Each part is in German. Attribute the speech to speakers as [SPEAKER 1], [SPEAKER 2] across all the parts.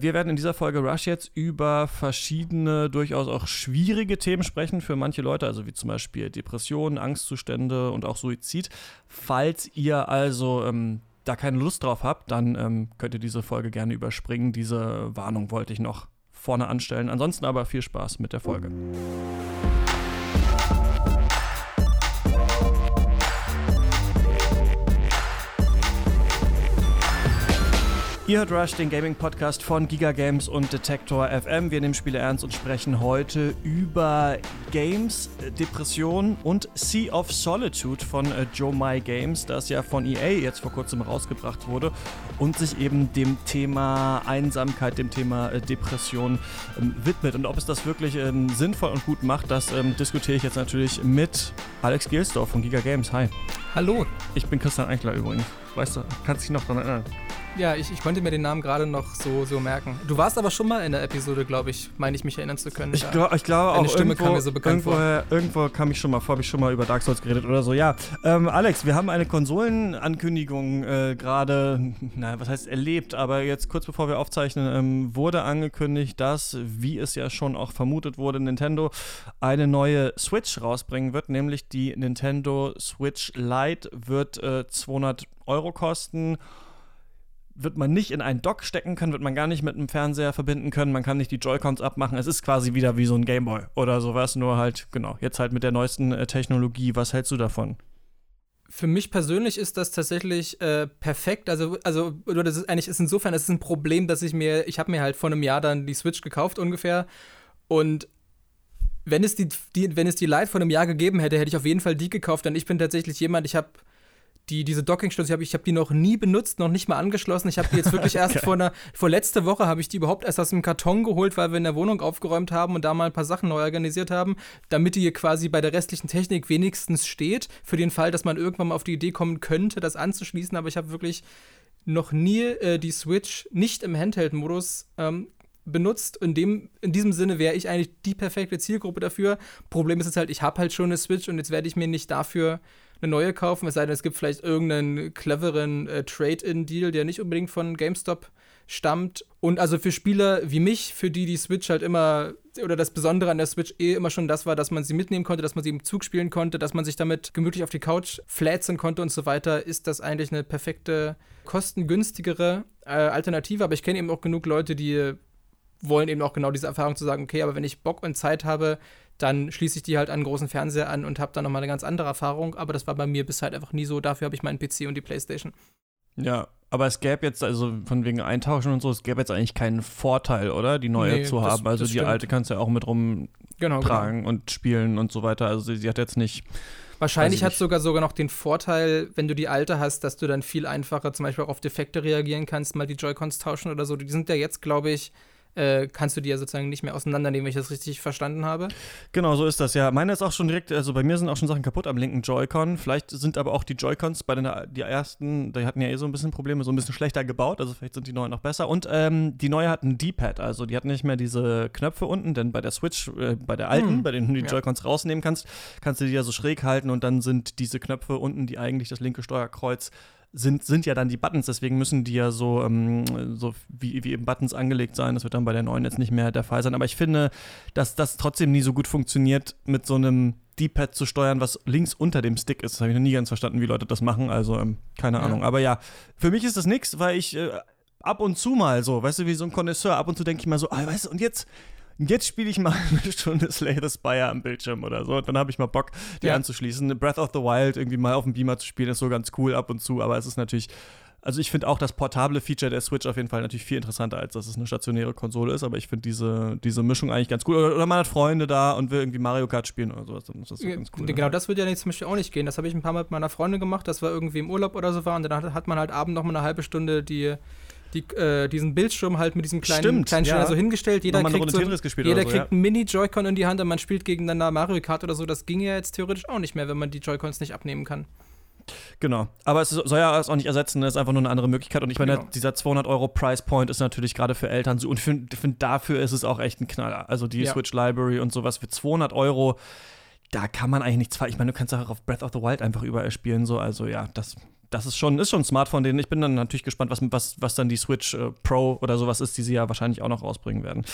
[SPEAKER 1] Wir werden in dieser Folge Rush jetzt über verschiedene, durchaus auch schwierige Themen sprechen für manche Leute, also wie zum Beispiel Depressionen, Angstzustände und auch Suizid. Falls ihr also ähm, da keine Lust drauf habt, dann ähm, könnt ihr diese Folge gerne überspringen. Diese Warnung wollte ich noch vorne anstellen. Ansonsten aber viel Spaß mit der Folge. Ihr hört Rush, den Gaming-Podcast von Giga Games und Detektor FM. Wir nehmen Spiele ernst und sprechen heute über Games, Depression und Sea of Solitude von äh, Joe My Games, das ja von EA jetzt vor kurzem rausgebracht wurde und sich eben dem Thema Einsamkeit, dem Thema äh, Depression ähm, widmet. Und ob es das wirklich ähm, sinnvoll und gut macht, das ähm, diskutiere ich jetzt natürlich mit Alex Gelsdorf von Giga Games. Hi.
[SPEAKER 2] Hallo.
[SPEAKER 1] Ich bin Christian Eichler übrigens. Weißt du, kannst dich noch daran erinnern?
[SPEAKER 2] Ja, ich, ich konnte mir den Namen gerade noch so, so merken. Du warst aber schon mal in der Episode, glaube ich, meine ich mich erinnern zu können.
[SPEAKER 1] Ich, glaub, ich glaube auch.
[SPEAKER 2] Deine Stimme irgendwo, kam mir so bekannt
[SPEAKER 1] irgendwo, vor. Irgendwo kam ich schon mal vor, habe ich schon mal über Dark Souls geredet oder so. Ja, ähm, Alex, wir haben eine Konsolenankündigung äh, gerade, naja, was heißt erlebt, aber jetzt kurz bevor wir aufzeichnen, ähm, wurde angekündigt, dass, wie es ja schon auch vermutet wurde, Nintendo eine neue Switch rausbringen wird, nämlich die Nintendo Switch Lite wird äh, 200 Euro kosten wird man nicht in einen Dock stecken können, wird man gar nicht mit einem Fernseher verbinden können, man kann nicht die Joy-Cons abmachen. Es ist quasi wieder wie so ein Gameboy oder sowas, nur halt, genau, jetzt halt mit der neuesten äh, Technologie. Was hältst du davon?
[SPEAKER 2] Für mich persönlich ist das tatsächlich äh, perfekt. Also, also das ist eigentlich ist insofern, es ist ein Problem, dass ich mir, ich habe mir halt vor einem Jahr dann die Switch gekauft ungefähr und wenn es die, die, wenn es die Lite vor einem Jahr gegeben hätte, hätte ich auf jeden Fall die gekauft, denn ich bin tatsächlich jemand, ich habe die, diese Dockingstation, ich habe hab die noch nie benutzt, noch nicht mal angeschlossen. Ich habe die jetzt wirklich erst okay. vor einer, vor letzte Woche habe ich die überhaupt erst aus dem Karton geholt, weil wir in der Wohnung aufgeräumt haben und da mal ein paar Sachen neu organisiert haben, damit die hier quasi bei der restlichen Technik wenigstens steht, für den Fall, dass man irgendwann mal auf die Idee kommen könnte, das anzuschließen. Aber ich habe wirklich noch nie äh, die Switch nicht im Handheld-Modus ähm, benutzt. In, dem, in diesem Sinne wäre ich eigentlich die perfekte Zielgruppe dafür. Problem ist jetzt halt, ich habe halt schon eine Switch und jetzt werde ich mir nicht dafür eine neue kaufen, es sei denn, es gibt vielleicht irgendeinen cleveren äh, Trade-in-Deal, der nicht unbedingt von GameStop stammt. Und also für Spieler wie mich, für die die Switch halt immer, oder das Besondere an der Switch eh immer schon das war, dass man sie mitnehmen konnte, dass man sie im Zug spielen konnte, dass man sich damit gemütlich auf die Couch flätzen konnte und so weiter, ist das eigentlich eine perfekte, kostengünstigere äh, Alternative. Aber ich kenne eben auch genug Leute, die wollen eben auch genau diese Erfahrung zu sagen, okay, aber wenn ich Bock und Zeit habe, dann schließe ich die halt an einen großen Fernseher an und habe dann nochmal eine ganz andere Erfahrung. Aber das war bei mir bis halt einfach nie so. Dafür habe ich meinen PC und die Playstation.
[SPEAKER 1] Ja, aber es gäbe jetzt, also von wegen Eintauschen und so, es gäbe jetzt eigentlich keinen Vorteil, oder? Die neue nee, zu haben. Das, also das die stimmt. alte kannst du ja auch mit rumtragen genau, genau. und spielen und so weiter. Also sie, sie hat jetzt nicht.
[SPEAKER 2] Wahrscheinlich hat es sogar sogar noch den Vorteil, wenn du die alte hast, dass du dann viel einfacher zum Beispiel auch auf Defekte reagieren kannst, mal die Joy-Cons tauschen oder so. Die sind ja jetzt, glaube ich, äh, kannst du die ja sozusagen nicht mehr auseinandernehmen, wenn ich das richtig verstanden habe.
[SPEAKER 1] Genau, so ist das ja. Meine ist auch schon direkt, also bei mir sind auch schon Sachen kaputt am linken Joy-Con. Vielleicht sind aber auch die Joy-Cons bei den die ersten, die hatten ja eh so ein bisschen Probleme, so ein bisschen schlechter gebaut, also vielleicht sind die neuen noch besser. Und ähm, die neue hat ein D-Pad, also die hat nicht mehr diese Knöpfe unten, denn bei der Switch, äh, bei der alten, hm. bei denen du die ja. Joy-Cons rausnehmen kannst, kannst du die ja so schräg halten und dann sind diese Knöpfe unten, die eigentlich das linke Steuerkreuz sind, sind ja dann die Buttons, deswegen müssen die ja so, ähm, so wie, wie eben Buttons angelegt sein. Das wird dann bei der neuen jetzt nicht mehr der Fall sein. Aber ich finde, dass das trotzdem nie so gut funktioniert, mit so einem D-Pad zu steuern, was links unter dem Stick ist. Das habe ich noch nie ganz verstanden, wie Leute das machen. Also, ähm, keine ja. Ahnung. Aber ja, für mich ist das nichts, weil ich äh, ab und zu mal so, weißt du, wie so ein Connoisseur, ab und zu denke ich mal so, ah, weißt du, und jetzt jetzt spiele ich mal eine Stunde Slay the Spire am Bildschirm oder so. dann habe ich mal Bock, die ja. anzuschließen. Breath of the Wild irgendwie mal auf dem Beamer zu spielen, ist so ganz cool ab und zu, aber es ist natürlich. Also ich finde auch das portable Feature der Switch auf jeden Fall natürlich viel interessanter, als dass es eine stationäre Konsole ist, aber ich finde diese, diese Mischung eigentlich ganz cool. Oder, oder, man hat Freunde da und will irgendwie Mario Kart spielen oder sowas, dann ist das so ganz cool.
[SPEAKER 2] Genau, das würde ja zum Beispiel auch nicht gehen. Das habe ich ein paar Mal mit meiner Freundin gemacht, das war irgendwie im Urlaub oder so war und dann hat man halt abend noch mal eine halbe Stunde die die, äh, diesen Bildschirm halt mit diesem kleinen, Stimmt, kleinen ja. so hingestellt. Jeder kriegt, so, jeder so, kriegt ja. einen Mini-Joy-Con in die Hand und man spielt gegeneinander Mario Kart oder so. Das ging ja jetzt theoretisch auch nicht mehr, wenn man die Joy-Cons nicht abnehmen kann.
[SPEAKER 1] Genau. Aber es soll ja auch nicht ersetzen, es ist einfach nur eine andere Möglichkeit. Und ich meine, genau. dieser 200 Euro Price Point ist natürlich gerade für Eltern so. Und ich finde, find, dafür ist es auch echt ein Knaller. Also die ja. Switch Library und sowas für 200 Euro, da kann man eigentlich nichts falsch. Ich meine, du kannst auch auf Breath of the Wild einfach überall spielen. So. Also ja, das das ist schon, ist schon smart von denen. Ich bin dann natürlich gespannt, was, was, was dann die Switch äh, Pro oder sowas ist, die sie ja wahrscheinlich auch noch rausbringen werden.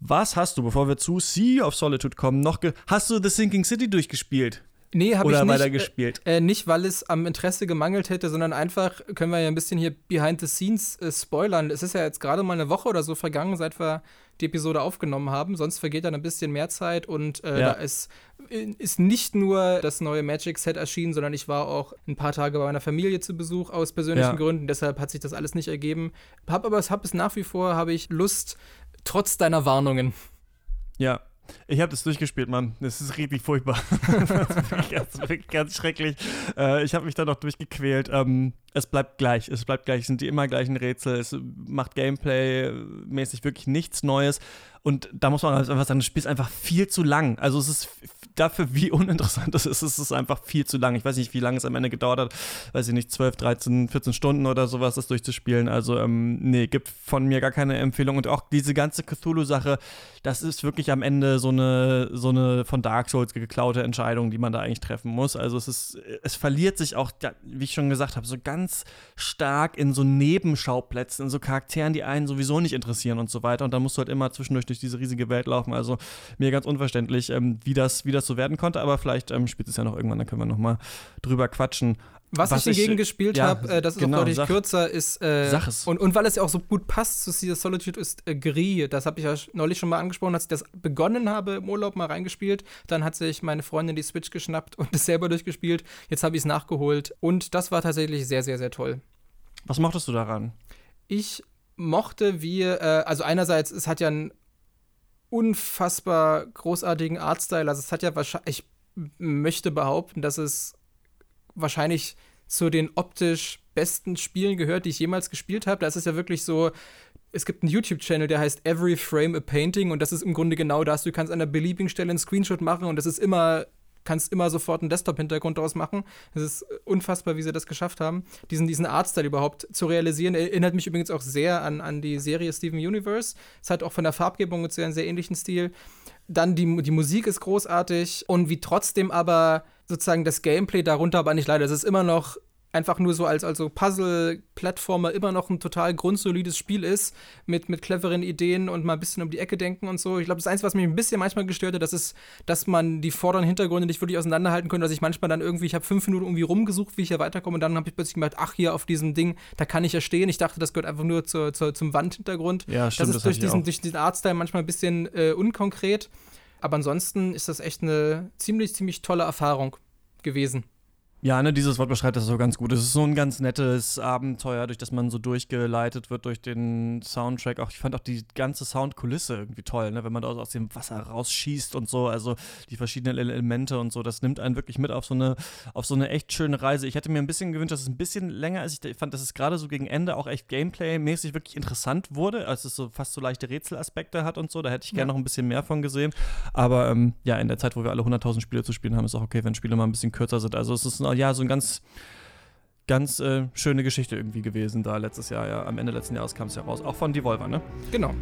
[SPEAKER 1] Was hast du, bevor wir zu Sea of Solitude kommen, noch Hast du The Sinking City durchgespielt?
[SPEAKER 2] Nee, habe ich
[SPEAKER 1] nicht.
[SPEAKER 2] Oder
[SPEAKER 1] weiter gespielt?
[SPEAKER 2] Äh, äh, nicht, weil es am Interesse gemangelt hätte, sondern einfach können wir ja ein bisschen hier behind the scenes äh, spoilern. Es ist ja jetzt gerade mal eine Woche oder so vergangen, seit wir die Episode aufgenommen haben. Sonst vergeht dann ein bisschen mehr Zeit und äh, ja. da ist, ist nicht nur das neue Magic Set erschienen, sondern ich war auch ein paar Tage bei meiner Familie zu Besuch aus persönlichen ja. Gründen. Deshalb hat sich das alles nicht ergeben. Hab aber hab es nach wie vor, habe ich Lust, trotz deiner Warnungen.
[SPEAKER 1] Ja, ich habe das durchgespielt, Mann. Das ist richtig furchtbar. das ist ganz, ganz schrecklich. Äh, ich habe mich da noch durchgequält. Ähm, es bleibt gleich. Es bleibt gleich. Es sind die immer gleichen Rätsel. Es macht Gameplay-mäßig wirklich nichts Neues. Und da muss man halt einfach sagen, das Spiel ist einfach viel zu lang. Also es ist dafür, wie uninteressant es ist, es ist einfach viel zu lang. Ich weiß nicht, wie lange es am Ende gedauert hat. Weiß ich nicht, 12, 13, 14 Stunden oder sowas, das durchzuspielen. Also, ähm, nee, gibt von mir gar keine Empfehlung. Und auch diese ganze Cthulhu-Sache, das ist wirklich am Ende so eine, so eine von Dark Souls geklaute Entscheidung, die man da eigentlich treffen muss. Also es ist, es verliert sich auch, wie ich schon gesagt habe, so ganz stark in so Nebenschauplätzen, in so Charakteren, die einen sowieso nicht interessieren und so weiter. Und dann musst du halt immer zwischendurch durch diese riesige Welt laufen. Also mir ganz unverständlich, ähm, wie, das, wie das so werden konnte, aber vielleicht ähm, spielt es ja noch irgendwann, dann können wir noch mal drüber quatschen.
[SPEAKER 2] Was, was ich hingegen gespielt ja, habe, äh, das ist genau, auch deutlich sag, kürzer, ist äh,
[SPEAKER 1] sag es.
[SPEAKER 2] Und, und weil es ja auch so gut passt zu Sea Solitude, ist äh, Gris. Das habe ich ja neulich schon mal angesprochen, als ich das begonnen habe im Urlaub mal reingespielt. Dann hat sich meine Freundin die Switch geschnappt und es selber durchgespielt. Jetzt habe ich es nachgeholt und das war tatsächlich sehr, sehr, sehr toll.
[SPEAKER 1] Was mochtest du daran?
[SPEAKER 2] Ich mochte, wie, äh, also einerseits, es hat ja einen unfassbar großartigen Artstyle. Also es hat ja wahrscheinlich, ich möchte behaupten, dass es wahrscheinlich zu den optisch besten Spielen gehört, die ich jemals gespielt habe. Da ist es ja wirklich so, es gibt einen YouTube-Channel, der heißt Every Frame a Painting und das ist im Grunde genau das. Du kannst an einer beliebigen Stelle einen Screenshot machen und das ist immer kannst immer sofort einen Desktop-Hintergrund draus machen. Es ist unfassbar, wie sie das geschafft haben, diesen, diesen Artstyle überhaupt zu realisieren. Erinnert mich übrigens auch sehr an, an die Serie Steven Universe. Es hat auch von der Farbgebung zu einen sehr ähnlichen Stil. Dann die, die Musik ist großartig und wie trotzdem aber sozusagen das Gameplay darunter aber nicht leider. Es ist immer noch einfach nur so als also Puzzle-Plattformer immer noch ein total grundsolides Spiel ist, mit, mit cleveren Ideen und mal ein bisschen um die Ecke denken und so. Ich glaube, das Einzige, was mich ein bisschen manchmal gestört hat, das ist, dass man die vorderen Hintergründe nicht wirklich auseinanderhalten könnte, dass ich manchmal dann irgendwie, ich habe fünf Minuten irgendwie rumgesucht, wie ich hier weiterkomme und dann habe ich plötzlich gemerkt, ach, hier auf diesem Ding, da kann ich ja stehen. Ich dachte, das gehört einfach nur zur, zur, zum Wandhintergrund.
[SPEAKER 1] Ja, stimmt.
[SPEAKER 2] Das ist durch, diesen, durch diesen Artstyle manchmal ein bisschen äh, unkonkret. Aber ansonsten ist das echt eine ziemlich, ziemlich tolle Erfahrung gewesen.
[SPEAKER 1] Ja, ne, dieses Wort beschreibt das so ganz gut. Es ist so ein ganz nettes Abenteuer, durch das man so durchgeleitet wird durch den Soundtrack. Auch ich fand auch die ganze Soundkulisse irgendwie toll, ne, wenn man da aus dem Wasser rausschießt und so, also die verschiedenen Elemente und so, das nimmt einen wirklich mit auf so eine auf so eine echt schöne Reise. Ich hätte mir ein bisschen gewünscht, dass es ein bisschen länger ist. Ich fand, dass es gerade so gegen Ende auch echt Gameplay-mäßig wirklich interessant wurde, als es so fast so leichte Rätselaspekte hat und so. Da hätte ich gerne ja. noch ein bisschen mehr von gesehen. Aber ähm, ja, in der Zeit, wo wir alle 100.000 Spiele zu spielen haben, ist auch okay, wenn Spiele mal ein bisschen kürzer sind. Also es ist ein ja, so ein ganz, ganz äh, schöne Geschichte irgendwie gewesen da letztes Jahr. Ja, am Ende letzten Jahres kam es ja raus. Auch von Devolver, ne?
[SPEAKER 2] Genau.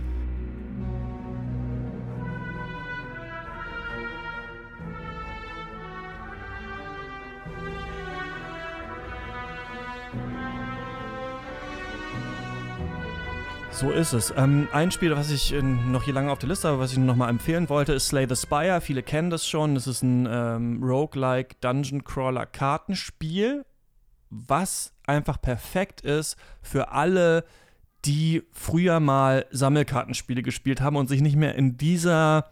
[SPEAKER 1] So ist es. Ähm, ein Spiel, was ich äh, noch hier lange auf der Liste habe, was ich noch mal empfehlen wollte, ist Slay the Spire. Viele kennen das schon. Das ist ein ähm, Roguelike Dungeon Crawler Kartenspiel, was einfach perfekt ist für alle, die früher mal Sammelkartenspiele gespielt haben und sich nicht mehr in dieser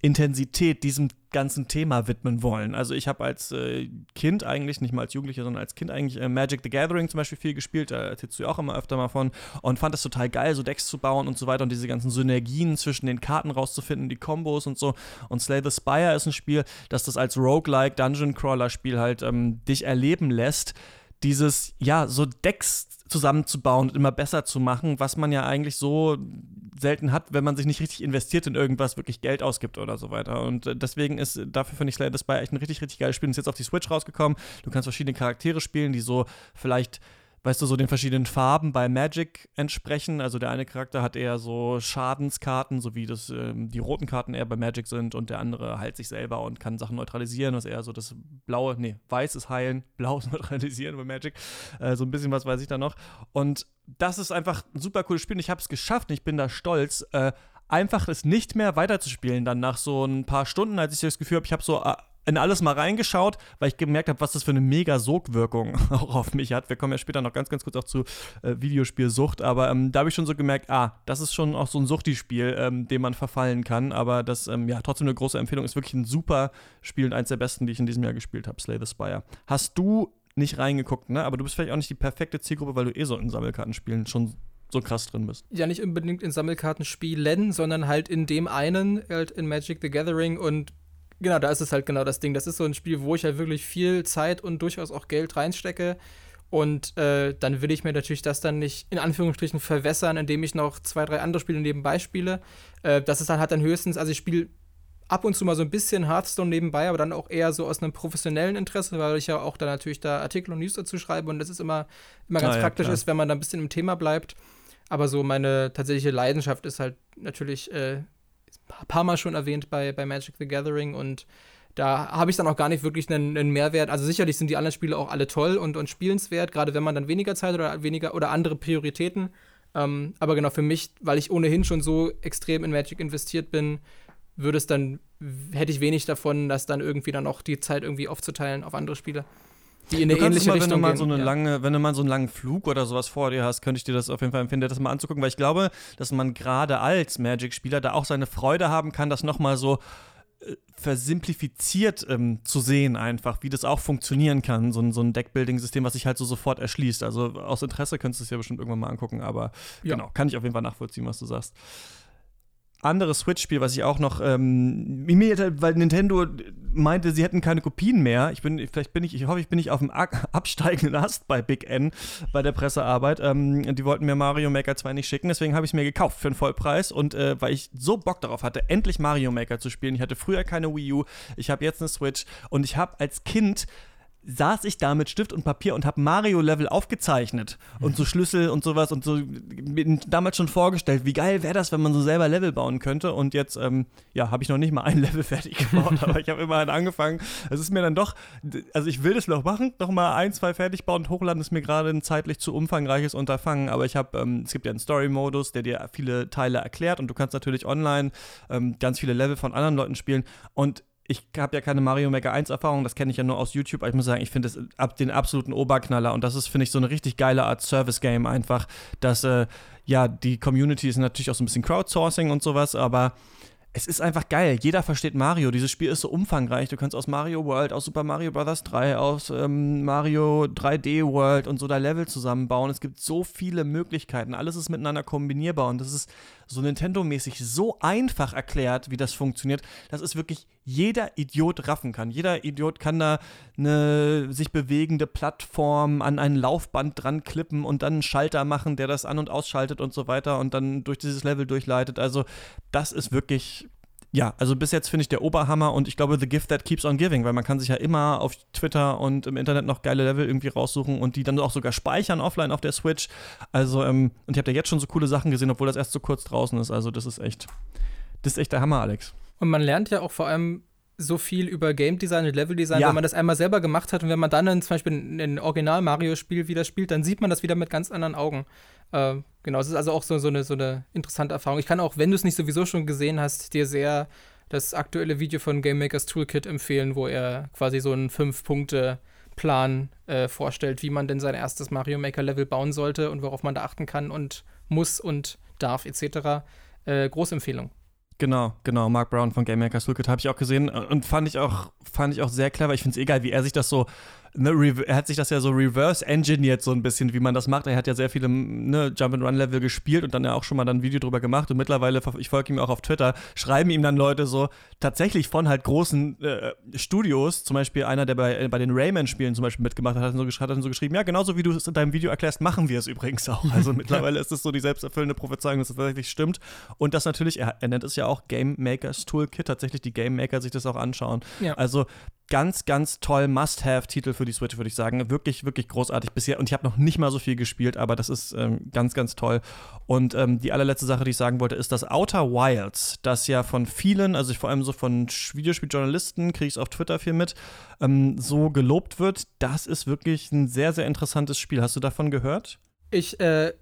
[SPEAKER 1] Intensität diesem ganzen Thema widmen wollen. Also ich habe als äh, Kind eigentlich, nicht mal als Jugendlicher, sondern als Kind eigentlich äh, Magic the Gathering zum Beispiel viel gespielt, da erzählst du ja auch immer öfter mal von und fand das total geil, so Decks zu bauen und so weiter und diese ganzen Synergien zwischen den Karten rauszufinden, die Kombos und so. Und Slay the Spire ist ein Spiel, das das als Roguelike Dungeon Crawler Spiel halt ähm, dich erleben lässt. Dieses, ja, so Decks zusammenzubauen und immer besser zu machen, was man ja eigentlich so selten hat, wenn man sich nicht richtig investiert in irgendwas, wirklich Geld ausgibt oder so weiter. Und äh, deswegen ist, dafür finde ich Slay the Spy echt ein richtig, richtig geiles Spiel. Ist jetzt auf die Switch rausgekommen. Du kannst verschiedene Charaktere spielen, die so vielleicht weißt du, so den verschiedenen Farben bei Magic entsprechen. Also der eine Charakter hat eher so Schadenskarten, so wie das, ähm, die roten Karten eher bei Magic sind und der andere heilt sich selber und kann Sachen neutralisieren, was eher so das blaue, nee, weiß ist heilen, blau ist neutralisieren bei Magic. Äh, so ein bisschen was weiß ich da noch. Und das ist einfach ein super cooles Spiel und ich habe es geschafft und ich bin da stolz. Äh, einfach es nicht mehr weiterzuspielen, dann nach so ein paar Stunden, als ich das Gefühl habe, ich habe so äh, in alles mal reingeschaut, weil ich gemerkt habe, was das für eine mega Sogwirkung auch auf mich hat. Wir kommen ja später noch ganz, ganz kurz auch zu äh, Videospielsucht, aber ähm, da habe ich schon so gemerkt, ah, das ist schon auch so ein Suchti-Spiel, ähm, dem man verfallen kann, aber das, ähm, ja, trotzdem eine große Empfehlung, ist wirklich ein super Spiel und eins der besten, die ich in diesem Jahr gespielt habe, Slay the Spire. Hast du nicht reingeguckt, ne? Aber du bist vielleicht auch nicht die perfekte Zielgruppe, weil du eh so in Sammelkartenspielen schon so krass drin bist.
[SPEAKER 2] Ja, nicht unbedingt in Sammelkartenspielen, sondern halt in dem einen, halt in Magic the Gathering und genau, da ist es halt genau das Ding. Das ist so ein Spiel, wo ich halt wirklich viel Zeit und durchaus auch Geld reinstecke. Und äh, dann will ich mir natürlich das dann nicht in Anführungsstrichen verwässern, indem ich noch zwei, drei andere Spiele nebenbei spiele. Äh, das ist dann halt dann höchstens, also ich spiele ab und zu mal so ein bisschen Hearthstone nebenbei, aber dann auch eher so aus einem professionellen Interesse, weil ich ja auch da natürlich da Artikel und News dazu schreibe und das ist immer, immer ganz ah, ja, praktisch klar. ist, wenn man da ein bisschen im Thema bleibt. Aber so meine tatsächliche Leidenschaft ist halt natürlich äh, ein paar Mal schon erwähnt bei, bei Magic the Gathering und da habe ich dann auch gar nicht wirklich einen, einen, Mehrwert. Also sicherlich sind die anderen Spiele auch alle toll und, und spielenswert, gerade wenn man dann weniger Zeit oder weniger oder andere Prioritäten. Ähm, aber genau für mich, weil ich ohnehin schon so extrem in Magic investiert bin, würde es dann, hätte ich wenig davon, das dann irgendwie dann auch die Zeit irgendwie aufzuteilen auf andere Spiele
[SPEAKER 1] die in eine ähnliche mal, Richtung wenn du mal so eine ja. lange, wenn du mal so einen langen Flug oder sowas vor dir hast, könnte ich dir das auf jeden Fall empfehlen, das mal anzugucken, weil ich glaube, dass man gerade als Magic-Spieler da auch seine Freude haben kann, das nochmal so äh, versimplifiziert ähm, zu sehen, einfach, wie das auch funktionieren kann, so ein, so ein Deckbuilding-System, was sich halt so sofort erschließt. Also aus Interesse könntest du es ja bestimmt irgendwann mal angucken, aber ja. genau, kann ich auf jeden Fall nachvollziehen, was du sagst anderes Switch-Spiel, was ich auch noch, ähm, weil Nintendo meinte, sie hätten keine Kopien mehr. Ich bin, vielleicht bin ich, ich hoffe, ich bin nicht auf dem absteigenden Ast bei Big N bei der Pressearbeit. Ähm, die wollten mir Mario Maker 2 nicht schicken, deswegen habe ich es mir gekauft für einen Vollpreis und äh, weil ich so Bock darauf hatte, endlich Mario Maker zu spielen. Ich hatte früher keine Wii U, ich habe jetzt eine Switch und ich habe als Kind saß ich da mit Stift und Papier und habe Mario-Level aufgezeichnet und so Schlüssel und sowas und so damals schon vorgestellt, wie geil wäre das, wenn man so selber Level bauen könnte. Und jetzt, ähm, ja, habe ich noch nicht mal ein Level fertig gebaut, aber ich habe immerhin angefangen. Es ist mir dann doch, also ich will das noch machen, noch mal ein, zwei fertig bauen und hochladen ist mir gerade ein zeitlich zu umfangreiches Unterfangen. Aber ich habe, ähm, es gibt ja einen Story-Modus, der dir viele Teile erklärt und du kannst natürlich online ähm, ganz viele Level von anderen Leuten spielen und ich habe ja keine Mario Maker 1 Erfahrung, das kenne ich ja nur aus YouTube, aber ich muss sagen, ich finde es ab den absoluten Oberknaller und das ist, finde ich, so eine richtig geile Art Service-Game einfach, dass, äh, ja, die Community ist natürlich auch so ein bisschen Crowdsourcing und sowas, aber es ist einfach geil. Jeder versteht Mario. Dieses Spiel ist so umfangreich. Du kannst aus Mario World, aus Super Mario Bros. 3, aus ähm, Mario 3D World und so da Level zusammenbauen. Es gibt so viele Möglichkeiten. Alles ist miteinander kombinierbar und das ist so Nintendo-mäßig so einfach erklärt, wie das funktioniert, dass es wirklich jeder Idiot raffen kann. Jeder Idiot kann da eine sich bewegende Plattform an ein Laufband dran klippen und dann einen Schalter machen, der das an- und ausschaltet und so weiter und dann durch dieses Level durchleitet. Also, das ist wirklich ja, also bis jetzt finde ich der Oberhammer und ich glaube, The Gift That Keeps on Giving, weil man kann sich ja immer auf Twitter und im Internet noch geile Level irgendwie raussuchen und die dann auch sogar speichern offline auf der Switch. Also, ähm, und ich habe da jetzt schon so coole Sachen gesehen, obwohl das erst so kurz draußen ist. Also, das ist echt, das ist echt der Hammer, Alex.
[SPEAKER 2] Und man lernt ja auch vor allem so viel über Game Design und Level Design, ja. wenn man das einmal selber gemacht hat und wenn man dann in, zum Beispiel ein Original-Mario-Spiel wieder spielt, dann sieht man das wieder mit ganz anderen Augen. Äh, genau, es ist also auch so, so, eine, so eine interessante Erfahrung. Ich kann auch, wenn du es nicht sowieso schon gesehen hast, dir sehr das aktuelle Video von Game Makers Toolkit empfehlen, wo er quasi so einen Fünf-Punkte-Plan äh, vorstellt, wie man denn sein erstes Mario Maker-Level bauen sollte und worauf man da achten kann und muss und darf etc. Äh, große Empfehlung.
[SPEAKER 1] Genau, genau. Mark Brown von Game Makers Toolkit habe ich auch gesehen und fand ich auch, fand ich auch sehr clever. Ich finde es egal, wie er sich das so ne, er hat sich das ja so reverse engineert, so ein bisschen, wie man das macht. Er hat ja sehr viele ne, Jump-and-Run-Level gespielt und dann ja auch schon mal dann ein Video drüber gemacht. Und mittlerweile, ich folge ihm auch auf Twitter, schreiben ihm dann Leute so tatsächlich von halt großen äh, Studios, zum Beispiel einer, der bei, äh, bei den Rayman-Spielen zum Beispiel mitgemacht hat, hat dann, so, hat dann so geschrieben: Ja, genauso wie du es in deinem Video erklärst, machen wir es übrigens auch. Also mittlerweile ist es so die selbsterfüllende Prophezeiung, dass es tatsächlich stimmt. Und das natürlich, er, er nennt es ja auch Game Makers Toolkit, tatsächlich die Game Maker sich das auch anschauen. Ja. Also ganz, ganz toll Must-Have-Titel für die Switch, würde ich sagen. Wirklich, wirklich großartig bisher. Und ich habe noch nicht mal so viel gespielt, aber das ist ähm, ganz, ganz toll. Und ähm, die allerletzte Sache, die ich sagen wollte, ist das Outer Wilds, das ja von vielen, also vor allem so von Videospieljournalisten, kriege ich es auf Twitter viel mit, ähm, so gelobt wird. Das ist wirklich ein sehr, sehr interessantes Spiel. Hast du davon gehört?
[SPEAKER 2] Ich, äh,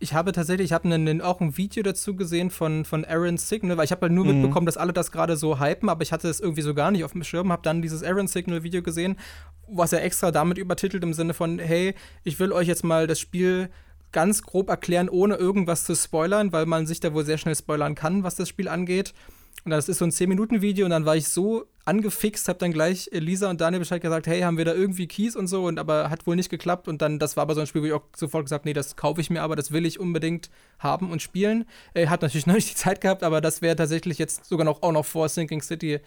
[SPEAKER 2] ich habe tatsächlich, ich habe auch ein Video dazu gesehen von, von Aaron Signal, weil ich habe halt nur mhm. mitbekommen, dass alle das gerade so hypen, aber ich hatte es irgendwie so gar nicht auf dem Schirm, habe dann dieses Aaron Signal Video gesehen, was er extra damit übertitelt im Sinne von, hey, ich will euch jetzt mal das Spiel ganz grob erklären, ohne irgendwas zu spoilern, weil man sich da wohl sehr schnell spoilern kann, was das Spiel angeht. Und das ist so ein 10-Minuten-Video und dann war ich so angefixt, habe dann gleich Lisa und Daniel Bescheid gesagt, hey, haben wir da irgendwie Keys und so, und aber hat wohl nicht geklappt. Und dann, das war aber so ein Spiel, wo ich auch sofort gesagt nee, das kaufe ich mir, aber das will ich unbedingt haben und spielen. Er hat natürlich noch nicht die Zeit gehabt, aber das wäre tatsächlich jetzt sogar noch auch noch vor Sinking City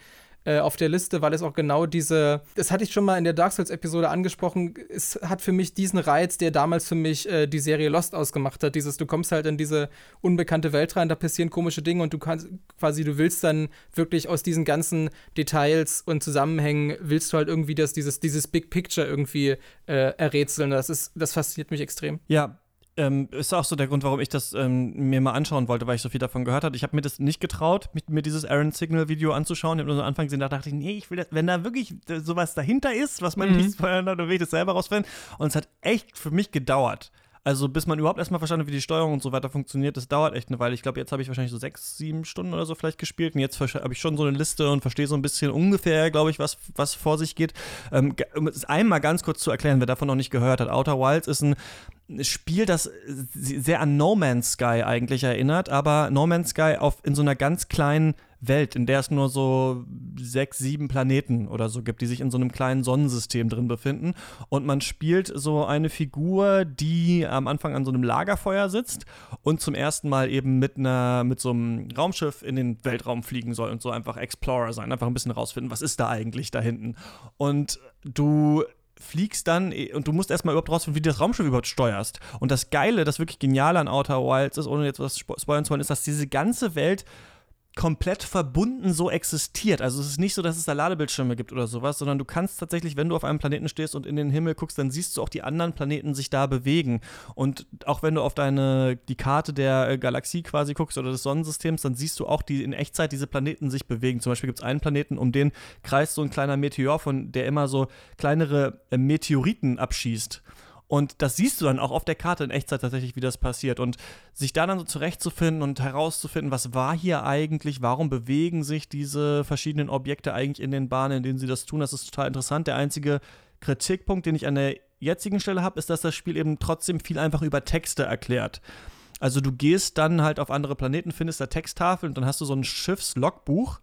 [SPEAKER 2] äh, auf der Liste, weil es auch genau diese, das hatte ich schon mal in der Dark Souls-Episode angesprochen, es hat für mich diesen Reiz, der damals für mich äh, die Serie Lost ausgemacht hat. Dieses, du kommst halt in diese unbekannte Welt rein, da passieren komische Dinge und du kannst quasi, du willst dann wirklich aus diesen ganzen Details und Zusammenhängen, willst du halt irgendwie das, dieses, dieses Big Picture irgendwie äh, errätseln. Das ist, das fasziniert mich extrem.
[SPEAKER 1] Ja, ähm, ist auch so der Grund, warum ich das ähm, mir mal anschauen wollte, weil ich so viel davon gehört hatte. Ich habe mir das nicht getraut, mit, mir dieses Aaron Signal Video anzuschauen. Ich habe nur so am Anfang gesehen, da dachte ich, nee, ich will das, wenn da wirklich sowas dahinter ist, was man mhm. nicht spoilern hat, dann will ich das selber rausfinden. Und es hat echt für mich gedauert. Also bis man überhaupt erstmal verstanden hat, wie die Steuerung und so weiter funktioniert, das dauert echt eine Weile. Ich glaube, jetzt habe ich wahrscheinlich so sechs, sieben Stunden oder so vielleicht gespielt und jetzt habe ich schon so eine Liste und verstehe so ein bisschen ungefähr, glaube ich, was, was vor sich geht. Ähm, um es einmal ganz kurz zu erklären, wer davon noch nicht gehört hat, Outer Wilds ist ein Spiel, das sehr an No Man's Sky eigentlich erinnert, aber No Man's Sky auf, in so einer ganz kleinen Welt, in der es nur so sechs, sieben Planeten oder so gibt, die sich in so einem kleinen Sonnensystem drin befinden. Und man spielt so eine Figur, die am Anfang an so einem Lagerfeuer sitzt und zum ersten Mal eben mit einer, mit so einem Raumschiff in den Weltraum fliegen soll und so einfach Explorer sein, einfach ein bisschen rausfinden, was ist da eigentlich da hinten. Und du fliegst dann und du musst erstmal überhaupt rausfinden, wie du das Raumschiff überhaupt steuerst. Und das Geile, das wirklich Geniale an Outer Wilds ist, ohne jetzt was spoilern zu wollen, ist, dass diese ganze Welt komplett verbunden so existiert. Also es ist nicht so, dass es da Ladebildschirme gibt oder sowas, sondern du kannst tatsächlich, wenn du auf einem Planeten stehst und in den Himmel guckst, dann siehst du auch die anderen Planeten sich da bewegen. Und auch wenn du auf deine die Karte der äh, Galaxie quasi guckst oder des Sonnensystems, dann siehst du auch die in Echtzeit diese Planeten sich bewegen. Zum Beispiel gibt es einen Planeten, um den kreist so ein kleiner Meteor, von der immer so kleinere äh, Meteoriten abschießt. Und das siehst du dann auch auf der Karte in Echtzeit tatsächlich, wie das passiert. Und sich da dann so zurechtzufinden und herauszufinden, was war hier eigentlich, warum bewegen sich diese verschiedenen Objekte eigentlich in den Bahnen, in denen sie das tun, das ist total interessant. Der einzige Kritikpunkt, den ich an der jetzigen Stelle habe, ist, dass das Spiel eben trotzdem viel einfach über Texte erklärt. Also du gehst dann halt auf andere Planeten, findest da Texttafeln und dann hast du so ein Schiffslogbuch,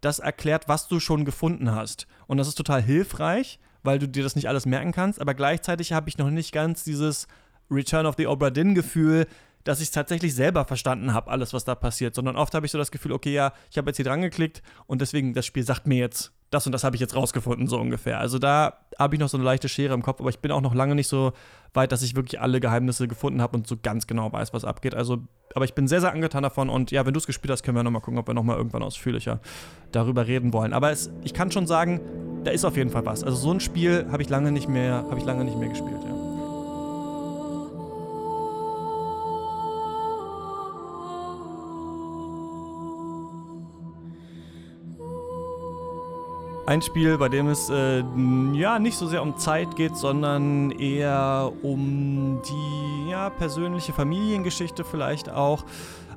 [SPEAKER 1] das erklärt, was du schon gefunden hast. Und das ist total hilfreich weil du dir das nicht alles merken kannst. Aber gleichzeitig habe ich noch nicht ganz dieses Return of the Obra Dinn-Gefühl, dass ich es tatsächlich selber verstanden habe, alles, was da passiert. Sondern oft habe ich so das Gefühl, okay, ja, ich habe jetzt hier dran geklickt und deswegen, das Spiel sagt mir jetzt, das und das habe ich jetzt rausgefunden, so ungefähr. Also da habe ich noch so eine leichte Schere im Kopf, aber ich bin auch noch lange nicht so weit, dass ich wirklich alle Geheimnisse gefunden habe und so ganz genau weiß, was abgeht. Also, aber ich bin sehr, sehr angetan davon und ja, wenn du es gespielt hast, können wir nochmal gucken, ob wir nochmal irgendwann ausführlicher darüber reden wollen. Aber es, ich kann schon sagen, da ist auf jeden Fall was. Also so ein Spiel habe ich lange nicht mehr, habe ich lange nicht mehr gespielt, ja. Ein Spiel, bei dem es äh, ja nicht so sehr um Zeit geht, sondern eher um die ja, persönliche Familiengeschichte vielleicht auch,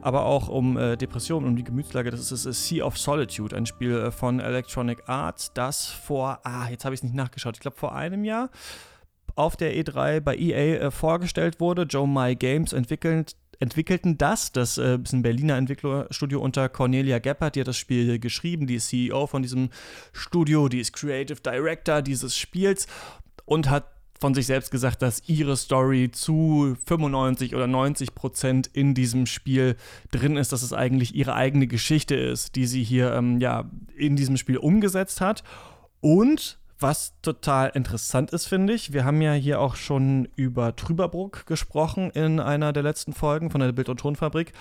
[SPEAKER 1] aber auch um äh, Depressionen, um die Gemütslage. Das ist das Sea of Solitude, ein Spiel äh, von Electronic Arts, das vor, ah, jetzt habe ich es nicht nachgeschaut, ich glaube vor einem Jahr auf der E3 bei EA äh, vorgestellt wurde. Joe My Games entwickelt entwickelten das. Das äh, ist ein Berliner Entwicklerstudio unter Cornelia Geppert. Die hat das Spiel geschrieben. Die ist CEO von diesem Studio. Die ist Creative Director dieses Spiels und hat von sich selbst gesagt, dass ihre Story zu 95 oder 90 Prozent in diesem Spiel drin ist, dass es eigentlich ihre eigene Geschichte ist, die sie hier ähm, ja, in diesem Spiel umgesetzt hat. Und was total interessant ist, finde ich, wir haben ja hier auch schon über Trüberbruck gesprochen in einer der letzten Folgen von der Bild- und Tonfabrik.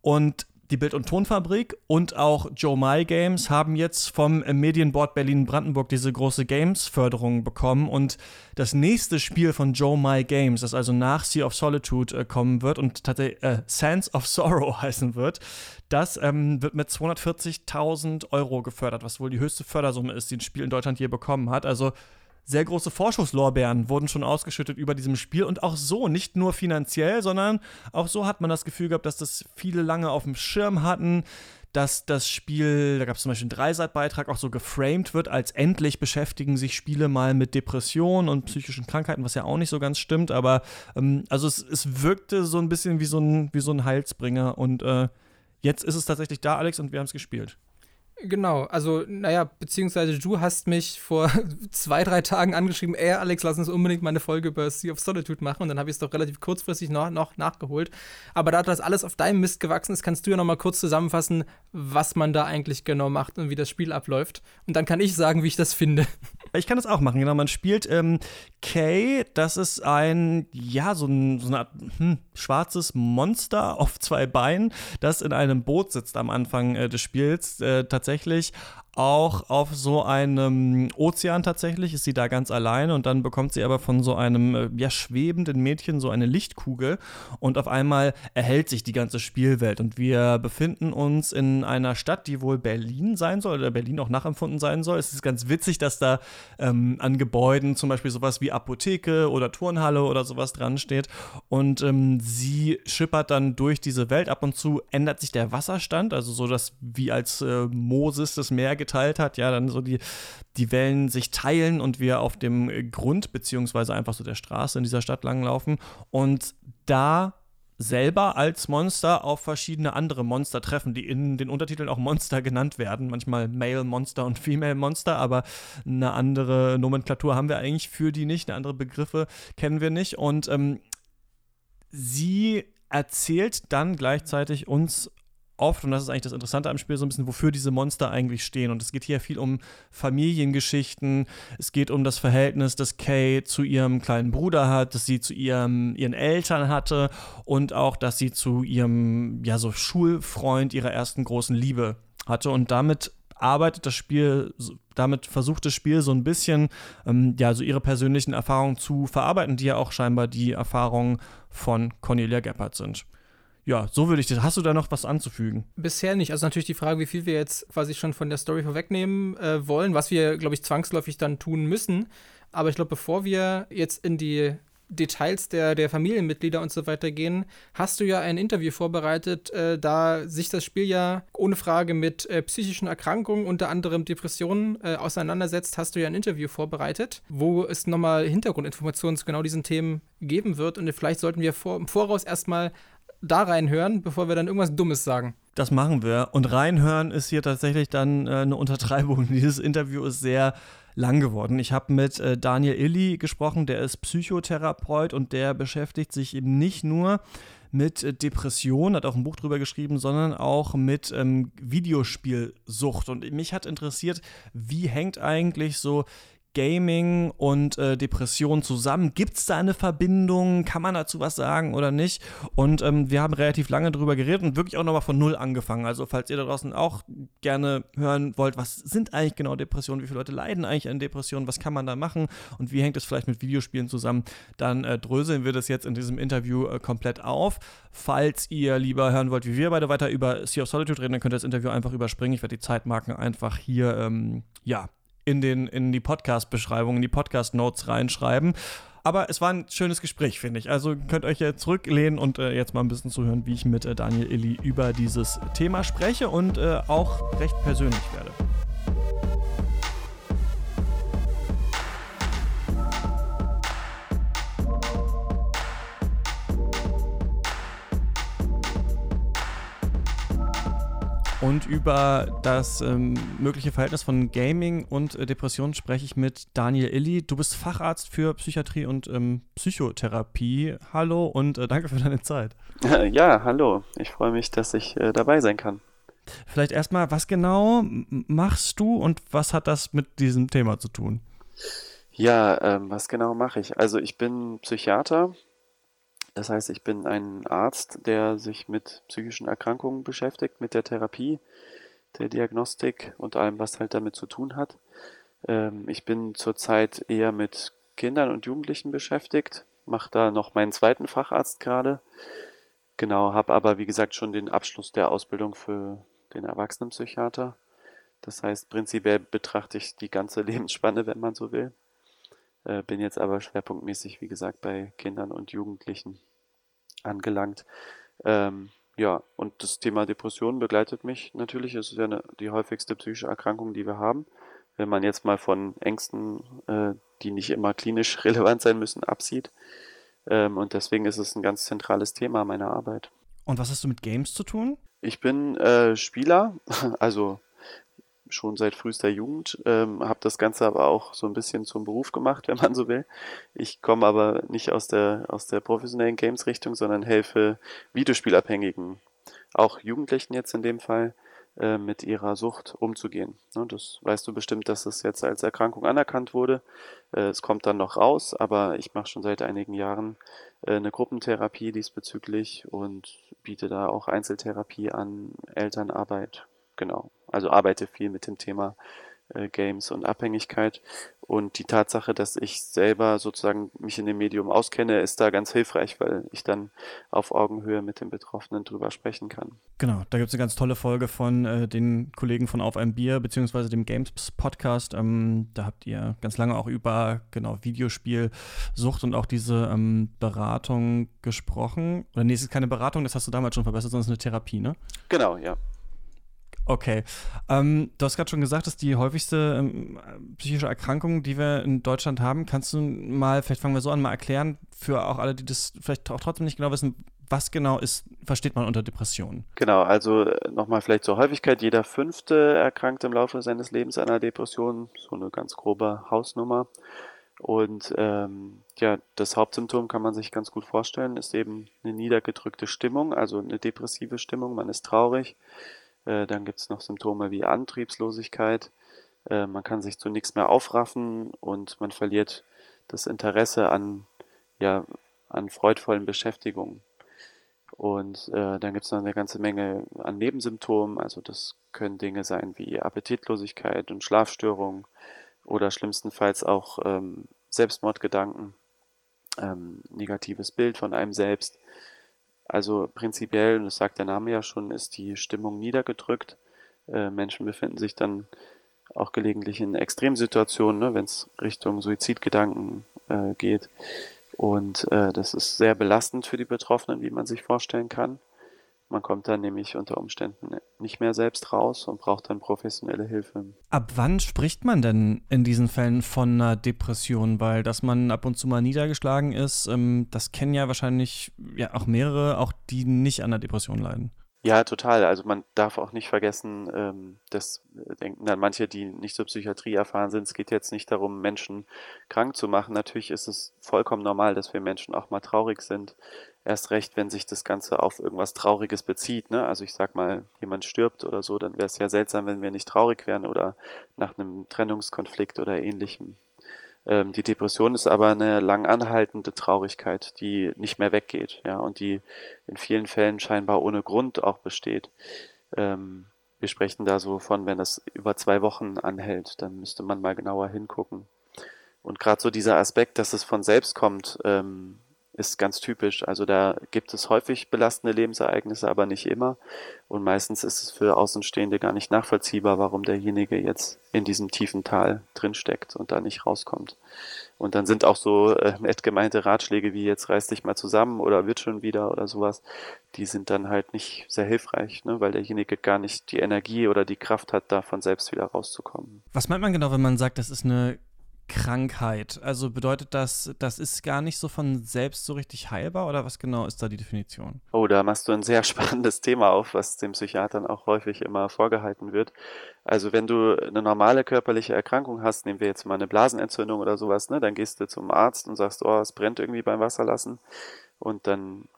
[SPEAKER 1] Und die Bild- und Tonfabrik und auch Joe My Games haben jetzt vom Medienboard Berlin-Brandenburg diese große Games-Förderung bekommen. Und das nächste Spiel von Joe My Games, das also nach Sea of Solitude äh, kommen wird und tatsächlich äh, Sands of Sorrow heißen wird, das ähm, wird mit 240.000 Euro gefördert, was wohl die höchste Fördersumme ist, die ein Spiel in Deutschland je bekommen hat. Also sehr große Vorschusslorbeeren wurden schon ausgeschüttet über diesem Spiel. Und auch so, nicht nur finanziell, sondern auch so hat man das Gefühl gehabt, dass das viele lange auf dem Schirm hatten, dass das Spiel, da gab es zum Beispiel einen Dreiseitbeitrag, auch so geframed wird, als endlich beschäftigen sich Spiele mal mit Depressionen und psychischen Krankheiten, was ja auch nicht so ganz stimmt, aber ähm, also es, es wirkte so ein bisschen wie so ein, wie so ein Heilsbringer. Und äh, jetzt ist es tatsächlich da, Alex, und wir haben es gespielt.
[SPEAKER 2] Genau, also, naja, beziehungsweise du hast mich vor zwei, drei Tagen angeschrieben, ey, Alex, lass uns unbedingt mal eine Folge über Sea of Solitude machen und dann habe ich es doch relativ kurzfristig noch, noch nachgeholt. Aber da das alles auf deinem Mist gewachsen ist, kannst du ja noch mal kurz zusammenfassen, was man da eigentlich genau macht und wie das Spiel abläuft. Und dann kann ich sagen, wie ich das finde.
[SPEAKER 1] Ich kann das auch machen, genau. Man spielt ähm, Kay, das ist ein, ja, so, ein, so eine Art hm, schwarzes Monster auf zwei Beinen, das in einem Boot sitzt am Anfang äh, des Spiels. Äh, tatsächlich auch auf so einem Ozean tatsächlich, ist sie da ganz alleine und dann bekommt sie aber von so einem äh, ja, schwebenden Mädchen so eine Lichtkugel und auf einmal erhält sich die ganze Spielwelt und wir befinden uns in einer Stadt, die wohl Berlin sein soll oder Berlin auch nachempfunden sein soll. Es ist ganz witzig, dass da ähm, an Gebäuden zum Beispiel sowas wie Apotheke oder Turnhalle oder sowas dran steht und ähm, sie schippert dann durch diese Welt. Ab und zu ändert sich der Wasserstand, also so, dass wie als äh, Moses das Meer geteilt hat, ja, dann so die, die Wellen sich teilen und wir auf dem Grund beziehungsweise einfach so der Straße in dieser Stadt langlaufen und da selber als Monster auf verschiedene andere Monster treffen, die in den Untertiteln auch Monster genannt werden. Manchmal Male Monster und Female Monster, aber eine andere Nomenklatur haben wir eigentlich für die nicht, eine andere Begriffe kennen wir nicht. Und ähm, sie erzählt dann gleichzeitig uns oft, und das ist eigentlich das Interessante am Spiel, so ein bisschen, wofür diese Monster eigentlich stehen. Und es geht hier viel um Familiengeschichten, es geht um das Verhältnis, das Kay zu ihrem kleinen Bruder hat, das sie zu ihrem, ihren Eltern hatte und auch, dass sie zu ihrem, ja, so Schulfreund ihrer ersten großen Liebe hatte. Und damit arbeitet das Spiel, damit versucht das Spiel so ein bisschen, ähm, ja, so ihre persönlichen Erfahrungen zu verarbeiten, die ja auch scheinbar die Erfahrungen von Cornelia Geppert sind ja, so würde ich das. Hast du da noch was anzufügen?
[SPEAKER 2] Bisher nicht. Also natürlich die Frage, wie viel wir jetzt quasi schon von der Story vorwegnehmen äh, wollen, was wir, glaube ich, zwangsläufig dann tun müssen. Aber ich glaube, bevor wir jetzt in die Details der, der Familienmitglieder und so weiter gehen, hast du ja ein Interview vorbereitet, äh, da sich das Spiel ja ohne Frage mit äh, psychischen Erkrankungen, unter anderem Depressionen, äh, auseinandersetzt, hast du ja ein Interview vorbereitet, wo es nochmal Hintergrundinformationen zu genau diesen Themen geben wird. Und vielleicht sollten wir vor, im Voraus erstmal da reinhören, bevor wir dann irgendwas Dummes sagen.
[SPEAKER 1] Das machen wir. Und reinhören ist hier tatsächlich dann äh, eine Untertreibung. Dieses Interview ist sehr lang geworden. Ich habe mit äh, Daniel Illy gesprochen, der ist Psychotherapeut und der beschäftigt sich eben nicht nur mit äh, Depression, hat auch ein Buch drüber geschrieben, sondern auch mit ähm, Videospielsucht. Und mich hat interessiert, wie hängt eigentlich so Gaming und äh, Depression zusammen? Gibt es da eine Verbindung? Kann man dazu was sagen oder nicht? Und ähm, wir haben relativ lange drüber geredet und wirklich auch nochmal von Null angefangen. Also falls ihr da draußen auch gerne hören wollt, was sind eigentlich genau Depressionen? Wie viele Leute leiden eigentlich an Depressionen? Was kann man da machen? Und wie hängt es vielleicht mit Videospielen zusammen? Dann äh, dröseln wir das jetzt in diesem Interview äh, komplett auf. Falls ihr lieber hören wollt, wie wir beide weiter über Sea of Solitude reden, dann könnt ihr das Interview einfach überspringen. Ich werde die Zeitmarken einfach hier, ähm, ja, in, den, in die Podcast-Beschreibung, in die Podcast-Notes reinschreiben. Aber es war ein schönes Gespräch, finde ich. Also könnt euch ja zurücklehnen und äh, jetzt mal ein bisschen zuhören, wie ich mit äh, Daniel Illy über dieses Thema spreche und äh, auch recht persönlich werde. Und über das ähm, mögliche Verhältnis von Gaming und äh, Depression spreche ich mit Daniel Illy. Du bist Facharzt für Psychiatrie und ähm, Psychotherapie. Hallo und äh, danke für deine Zeit.
[SPEAKER 3] Ja, hallo. Ich freue mich, dass ich äh, dabei sein kann.
[SPEAKER 1] Vielleicht erstmal, was genau machst du und was hat das mit diesem Thema zu tun?
[SPEAKER 3] Ja, ähm, was genau mache ich? Also ich bin Psychiater Das heißt, ich bin ein Arzt, der sich mit psychischen Erkrankungen beschäftigt, mit der Therapie, der Diagnostik und allem, was halt damit zu tun hat. Ähm, ich bin zurzeit eher mit Kindern und Jugendlichen beschäftigt, mache da noch meinen zweiten Facharzt gerade. Genau, habe aber wie gesagt schon den Abschluss der Ausbildung für den Erwachsenenpsychiater. Das heißt, prinzipiell betrachte ich die ganze Lebensspanne, wenn man so will. Äh, bin jetzt aber schwerpunktmäßig, wie gesagt, bei Kindern und Jugendlichen angelangt. Ähm, ja, und das Thema Depression begleitet mich natürlich. Es ist ja eine, die häufigste psychische Erkrankung, die wir haben. Wenn man jetzt mal von Ängsten, äh, die nicht immer klinisch relevant sein müssen, absieht. Ähm, und deswegen ist es ein ganz zentrales Thema meiner Arbeit.
[SPEAKER 1] Und was hast du mit Games zu tun?
[SPEAKER 3] Ich bin äh, Spieler, also schon seit frühester Jugend, ähm, habe das Ganze aber auch so ein bisschen zum Beruf gemacht, wenn man so will. Ich komme aber nicht aus der, aus der professionellen Games-Richtung, sondern helfe Videospielabhängigen, auch Jugendlichen jetzt in dem Fall, äh, mit ihrer Sucht umzugehen. Ne, das weißt du bestimmt, dass es jetzt als Erkrankung anerkannt wurde. Äh, es kommt dann noch raus, aber ich mache schon seit einigen Jahren äh, eine Gruppentherapie diesbezüglich und biete da auch Einzeltherapie an, Elternarbeit, genau. Also arbeite viel mit dem Thema äh, Games und Abhängigkeit. Und die Tatsache, dass ich selber sozusagen mich in dem Medium auskenne, ist da ganz hilfreich, weil ich dann auf Augenhöhe mit den Betroffenen drüber sprechen kann.
[SPEAKER 1] Genau, da gibt es eine ganz tolle Folge von äh, den Kollegen von Auf ein Bier, beziehungsweise dem Games Podcast. Ähm, da habt ihr ganz lange auch über genau Videospielsucht und auch diese ähm, Beratung gesprochen. Oder nee, es ist keine Beratung, das hast du damals schon verbessert, sondern es ist eine Therapie, ne?
[SPEAKER 3] Genau, ja.
[SPEAKER 1] Okay. Ähm, du hast gerade schon gesagt, dass die häufigste ähm, psychische Erkrankung, die wir in Deutschland haben, kannst du mal, vielleicht fangen wir so an, mal erklären, für auch alle, die das vielleicht auch trotzdem nicht genau wissen, was genau ist, versteht man unter Depressionen?
[SPEAKER 3] Genau, also äh, nochmal vielleicht zur Häufigkeit. Jeder fünfte erkrankt im Laufe seines Lebens an einer Depression, so eine ganz grobe Hausnummer. Und ähm, ja, das Hauptsymptom kann man sich ganz gut vorstellen, ist eben eine niedergedrückte Stimmung, also eine depressive Stimmung, man ist traurig äh, dann gibt es noch Symptome wie Antriebslosigkeit. Äh, man kann sich zu nichts mehr aufraffen und man verliert das Interesse an, ja, an freudvollen Beschäftigungen. Und äh, dann gibt es noch eine ganze Menge an Nebensymptomen. Also das können Dinge sein wie Appetitlosigkeit und Schlafstörungen oder schlimmstenfalls auch ähm, Selbstmordgedanken, ähm, negatives Bild von einem selbst. Also prinzipiell, das sagt der Name ja schon, ist die Stimmung niedergedrückt. Äh, Menschen befinden sich dann auch gelegentlich in Extremsituationen, ne, wenn es Richtung Suizidgedanken äh, geht. Und äh, das ist sehr belastend für die Betroffenen, wie man sich vorstellen kann. Man kommt dann nämlich unter Umständen nicht mehr selbst raus und braucht dann professionelle Hilfe.
[SPEAKER 1] Ab wann spricht man denn in diesen Fällen von einer Depression? Weil, dass man ab und zu mal niedergeschlagen ist, ähm, das kennen ja wahrscheinlich ja auch mehrere, auch die nicht an der Depression leiden.
[SPEAKER 3] Ja, total. Also man darf auch nicht vergessen, ähm, das denken dann manche, die nicht zur Psychiatrie erfahren sind, es geht jetzt nicht darum, Menschen krank zu machen. Natürlich ist es vollkommen normal, dass wir Menschen auch mal traurig sind. Erst recht, wenn sich das Ganze auf irgendwas Trauriges bezieht. Ne? Also ich sag mal, jemand stirbt oder so, dann wäre es ja seltsam, wenn wir nicht traurig wären oder nach einem Trennungskonflikt oder ähnlichem. Ähm, die Depression ist aber eine lang anhaltende Traurigkeit, die nicht mehr weggeht, ja, und die in vielen Fällen scheinbar ohne Grund auch besteht. Ähm, wir sprechen da so von, wenn das über zwei Wochen anhält, dann müsste man mal genauer hingucken. Und gerade so dieser Aspekt, dass es von selbst kommt, ähm, ist ganz typisch. Also da gibt es häufig belastende Lebensereignisse, aber nicht immer. Und meistens ist es für Außenstehende gar nicht nachvollziehbar, warum derjenige jetzt in diesem tiefen Tal drinsteckt und da nicht rauskommt. Und dann sind auch so äh, nett gemeinte Ratschläge wie jetzt reiß dich mal zusammen oder wird schon wieder oder sowas, die sind dann halt nicht sehr hilfreich, ne, weil derjenige gar nicht die Energie oder die Kraft hat, da von selbst wieder rauszukommen.
[SPEAKER 1] Was meint man genau, wenn man sagt, das ist eine Krankheit. Also bedeutet das, das ist gar nicht so von selbst so richtig heilbar oder was genau ist da die Definition?
[SPEAKER 3] Oh, da machst du ein sehr spannendes Thema auf, was den Psychiatern auch häufig immer vorgehalten wird. Also wenn du eine normale körperliche Erkrankung hast, nehmen wir jetzt mal eine Blasenentzündung oder sowas, ne, dann gehst du zum Arzt und sagst, oh, es brennt irgendwie beim Wasserlassen und dann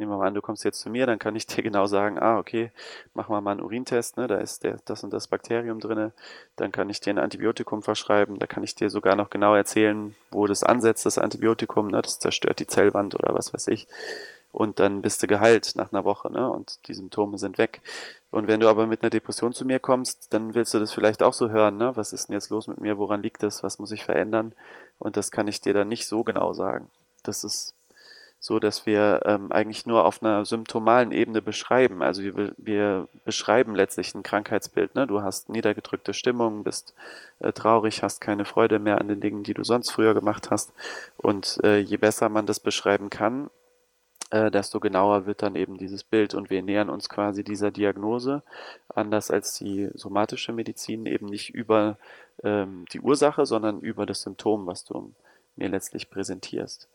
[SPEAKER 3] nehmen wir mal an, du kommst jetzt zu mir, dann kann ich dir genau sagen, ah, okay, machen wir mal einen Urintest, ne, da ist der, das und das Bakterium drin, dann kann ich dir ein Antibiotikum verschreiben, da kann ich dir sogar noch genau erzählen, wo das ansetzt, das Antibiotikum, ne, das zerstört die Zellwand oder was weiß ich. Und dann bist du geheilt nach einer Woche, ne, und die Symptome sind weg. Und wenn du aber mit einer Depression zu mir kommst, dann willst du das vielleicht auch so hören, ne, was ist denn jetzt los mit mir, woran liegt das, was muss ich verändern? Und das kann ich dir dann nicht so genau sagen. Das ist so dass wir ähm, eigentlich nur auf einer symptomalen Ebene beschreiben. Also wir, wir beschreiben letztlich ein Krankheitsbild. Ne? Du hast niedergedrückte Stimmung, bist äh, traurig, hast keine Freude mehr an den Dingen, die du sonst früher gemacht hast. Und äh, je besser man das beschreiben kann, äh, desto genauer wird dann eben dieses Bild. Und wir nähern uns quasi dieser Diagnose, anders als die somatische Medizin, eben nicht über ähm, die Ursache, sondern über das Symptom, was du mir letztlich präsentierst.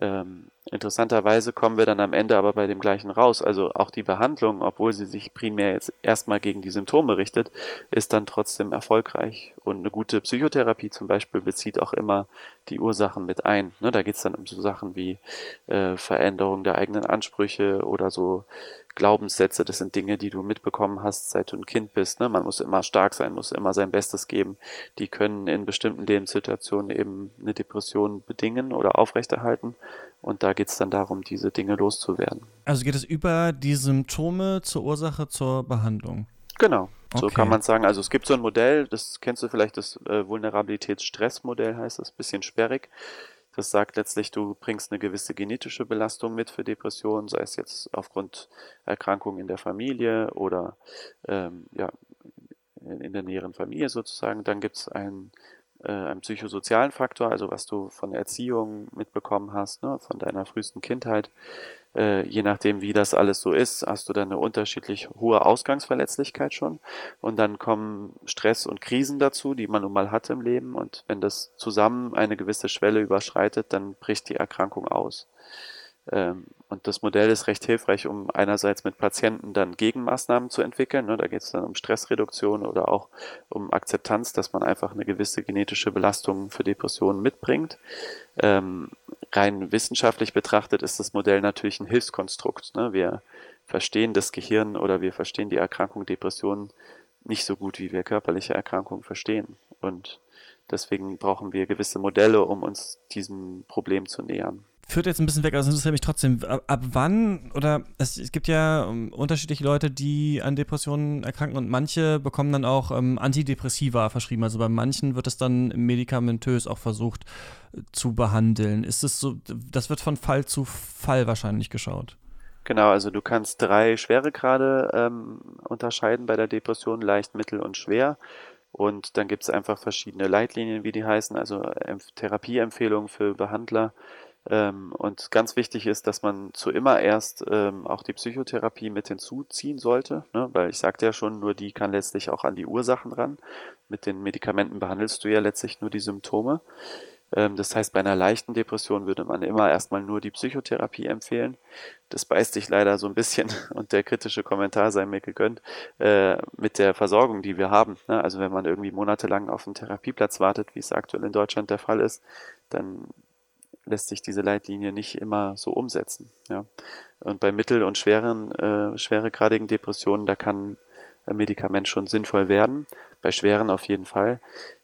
[SPEAKER 3] Ähm, interessanterweise kommen wir dann am Ende aber bei dem gleichen raus. Also auch die Behandlung, obwohl sie sich primär jetzt erstmal gegen die Symptome richtet, ist dann trotzdem erfolgreich. Und eine gute Psychotherapie zum Beispiel bezieht auch immer die Ursachen mit ein. Ne, da geht es dann um so Sachen wie äh, Veränderung der eigenen Ansprüche oder so Glaubenssätze, das sind Dinge, die du mitbekommen hast, seit du ein Kind bist. Ne? Man muss immer stark sein, muss immer sein Bestes geben. Die können in bestimmten Lebenssituationen eben eine Depression bedingen oder aufrechterhalten. Und da geht es dann darum, diese Dinge loszuwerden.
[SPEAKER 1] Also geht es über die Symptome zur Ursache zur Behandlung?
[SPEAKER 3] Genau, so kann man sagen. Also es gibt so ein Modell, das kennst du vielleicht, das äh, Vulnerabilitätsstressmodell heißt das, bisschen sperrig. Das sagt letztlich, du bringst eine gewisse genetische Belastung mit für Depressionen, sei es jetzt aufgrund Erkrankungen in der Familie oder ähm, ja, in der näheren Familie sozusagen. Dann gibt es einen, äh, einen psychosozialen Faktor, also was du von Erziehung mitbekommen hast, ne, von deiner frühesten Kindheit äh, je nachdem, wie das alles so ist, hast du dann eine unterschiedlich hohe Ausgangsverletzlichkeit schon. Und dann kommen Stress und Krisen dazu, die man nun mal hat im Leben. Und wenn das zusammen eine gewisse Schwelle überschreitet, dann bricht die Erkrankung aus. Ähm, und das Modell ist recht hilfreich, um einerseits mit Patienten dann Gegenmaßnahmen zu entwickeln. Ne? Da geht es dann um Stressreduktion oder auch um Akzeptanz, dass man einfach eine gewisse genetische Belastung für Depressionen mitbringt. Ähm, rein wissenschaftlich betrachtet ist das Modell natürlich ein Hilfskonstrukt. Ne? Wir verstehen das Gehirn oder wir verstehen die Erkrankung Depression nicht so gut, wie wir körperliche Erkrankungen verstehen. Und deswegen brauchen wir gewisse Modelle, um uns diesem Problem zu nähern
[SPEAKER 1] führt jetzt ein bisschen weg, aber es interessiert mich trotzdem. Ab, ab wann, oder es, es, gibt ja um, unterschiedliche Leute, die an Depressionen erkranken und manche bekommen dann auch ähm, Antidepressiva verschrieben. Also bei manchen wird es dann medikamentös auch versucht äh, zu behandeln. Ist es so, das wird von Fall zu Fall wahrscheinlich geschaut.
[SPEAKER 3] Genau, also du kannst drei Schweregrade ähm, unterscheiden bei der Depression, leicht, mittel und schwer. Und dann gibt es einfach verschiedene Leitlinien, wie die heißen, also Therapieempfehlungen für Behandler ähm, und ganz wichtig ist, dass man zu immer erst ähm, auch die Psychotherapie mit hinzuziehen sollte, ne? weil ich sagte ja schon, nur die kann letztlich auch an die Ursachen ran. Mit den Medikamenten behandelst du ja letztlich nur die Symptome. Ähm, das heißt, bei einer leichten Depression würde man immer erstmal nur die Psychotherapie empfehlen. Das beißt sich leider so ein bisschen und der kritische Kommentar sei mir gegönnt äh, mit der Versorgung, die wir haben. Ne? Also wenn man irgendwie monatelang auf einen Therapieplatz wartet, wie es aktuell in Deutschland der Fall ist, dann lässt sich diese Leitlinie nicht immer so umsetzen. Ja. Und bei mittel- und schweren, äh, schweregradigen Depressionen, da kann ein Medikament schon sinnvoll werden bei schweren auf jeden Fall.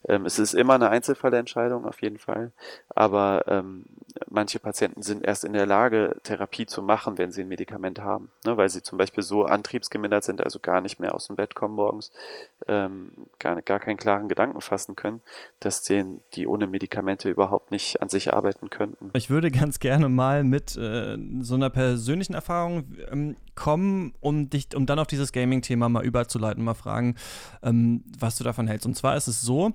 [SPEAKER 3] Ähm, es ist immer eine Einzelfallentscheidung auf jeden Fall, aber ähm, manche Patienten sind erst in der Lage, Therapie zu machen, wenn sie ein Medikament haben, ne, weil sie zum Beispiel so antriebsgemindert sind, also gar nicht mehr aus dem Bett kommen morgens, ähm, gar, gar keinen klaren Gedanken fassen können, dass denen, die ohne Medikamente überhaupt nicht an sich arbeiten könnten.
[SPEAKER 1] Ich würde ganz gerne mal mit äh, so einer persönlichen Erfahrung ähm, kommen, um dich, um dann auf dieses Gaming-Thema mal überzuleiten, mal fragen, ähm, was du davon hältst. Und zwar ist es so,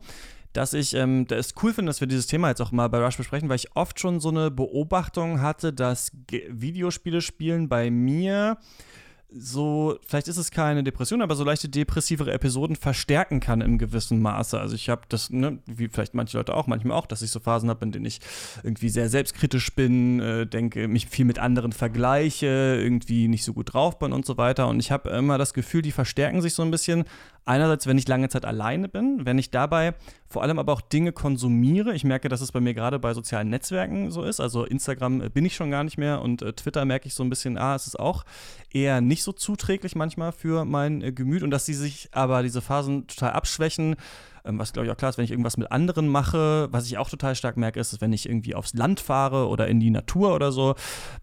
[SPEAKER 1] dass ich ähm, es cool finde, dass wir dieses Thema jetzt auch mal bei Rush besprechen, weil ich oft schon so eine Beobachtung hatte, dass G Videospiele spielen bei mir so, vielleicht ist es keine Depression, aber so leichte depressivere Episoden verstärken kann im gewissen Maße. Also ich habe das, ne, wie vielleicht manche Leute auch, manchmal auch, dass ich so Phasen habe, in denen ich irgendwie sehr selbstkritisch bin, äh, denke, mich viel mit anderen vergleiche, irgendwie nicht so gut drauf bin und so weiter. Und ich habe immer das Gefühl, die verstärken sich so ein bisschen. Einerseits, wenn ich lange Zeit alleine bin, wenn ich dabei vor allem aber auch Dinge konsumiere. Ich merke, dass es bei mir gerade bei sozialen Netzwerken so ist. Also Instagram äh, bin ich schon gar nicht mehr und äh, Twitter merke ich so ein bisschen, ah, es ist auch eher nicht so zuträglich manchmal für mein äh, Gemüt und dass sie sich aber diese Phasen total abschwächen. Ähm, was glaube ich auch klar ist, wenn ich irgendwas mit anderen mache, was ich auch total stark merke, ist, wenn ich irgendwie aufs Land fahre oder in die Natur oder so.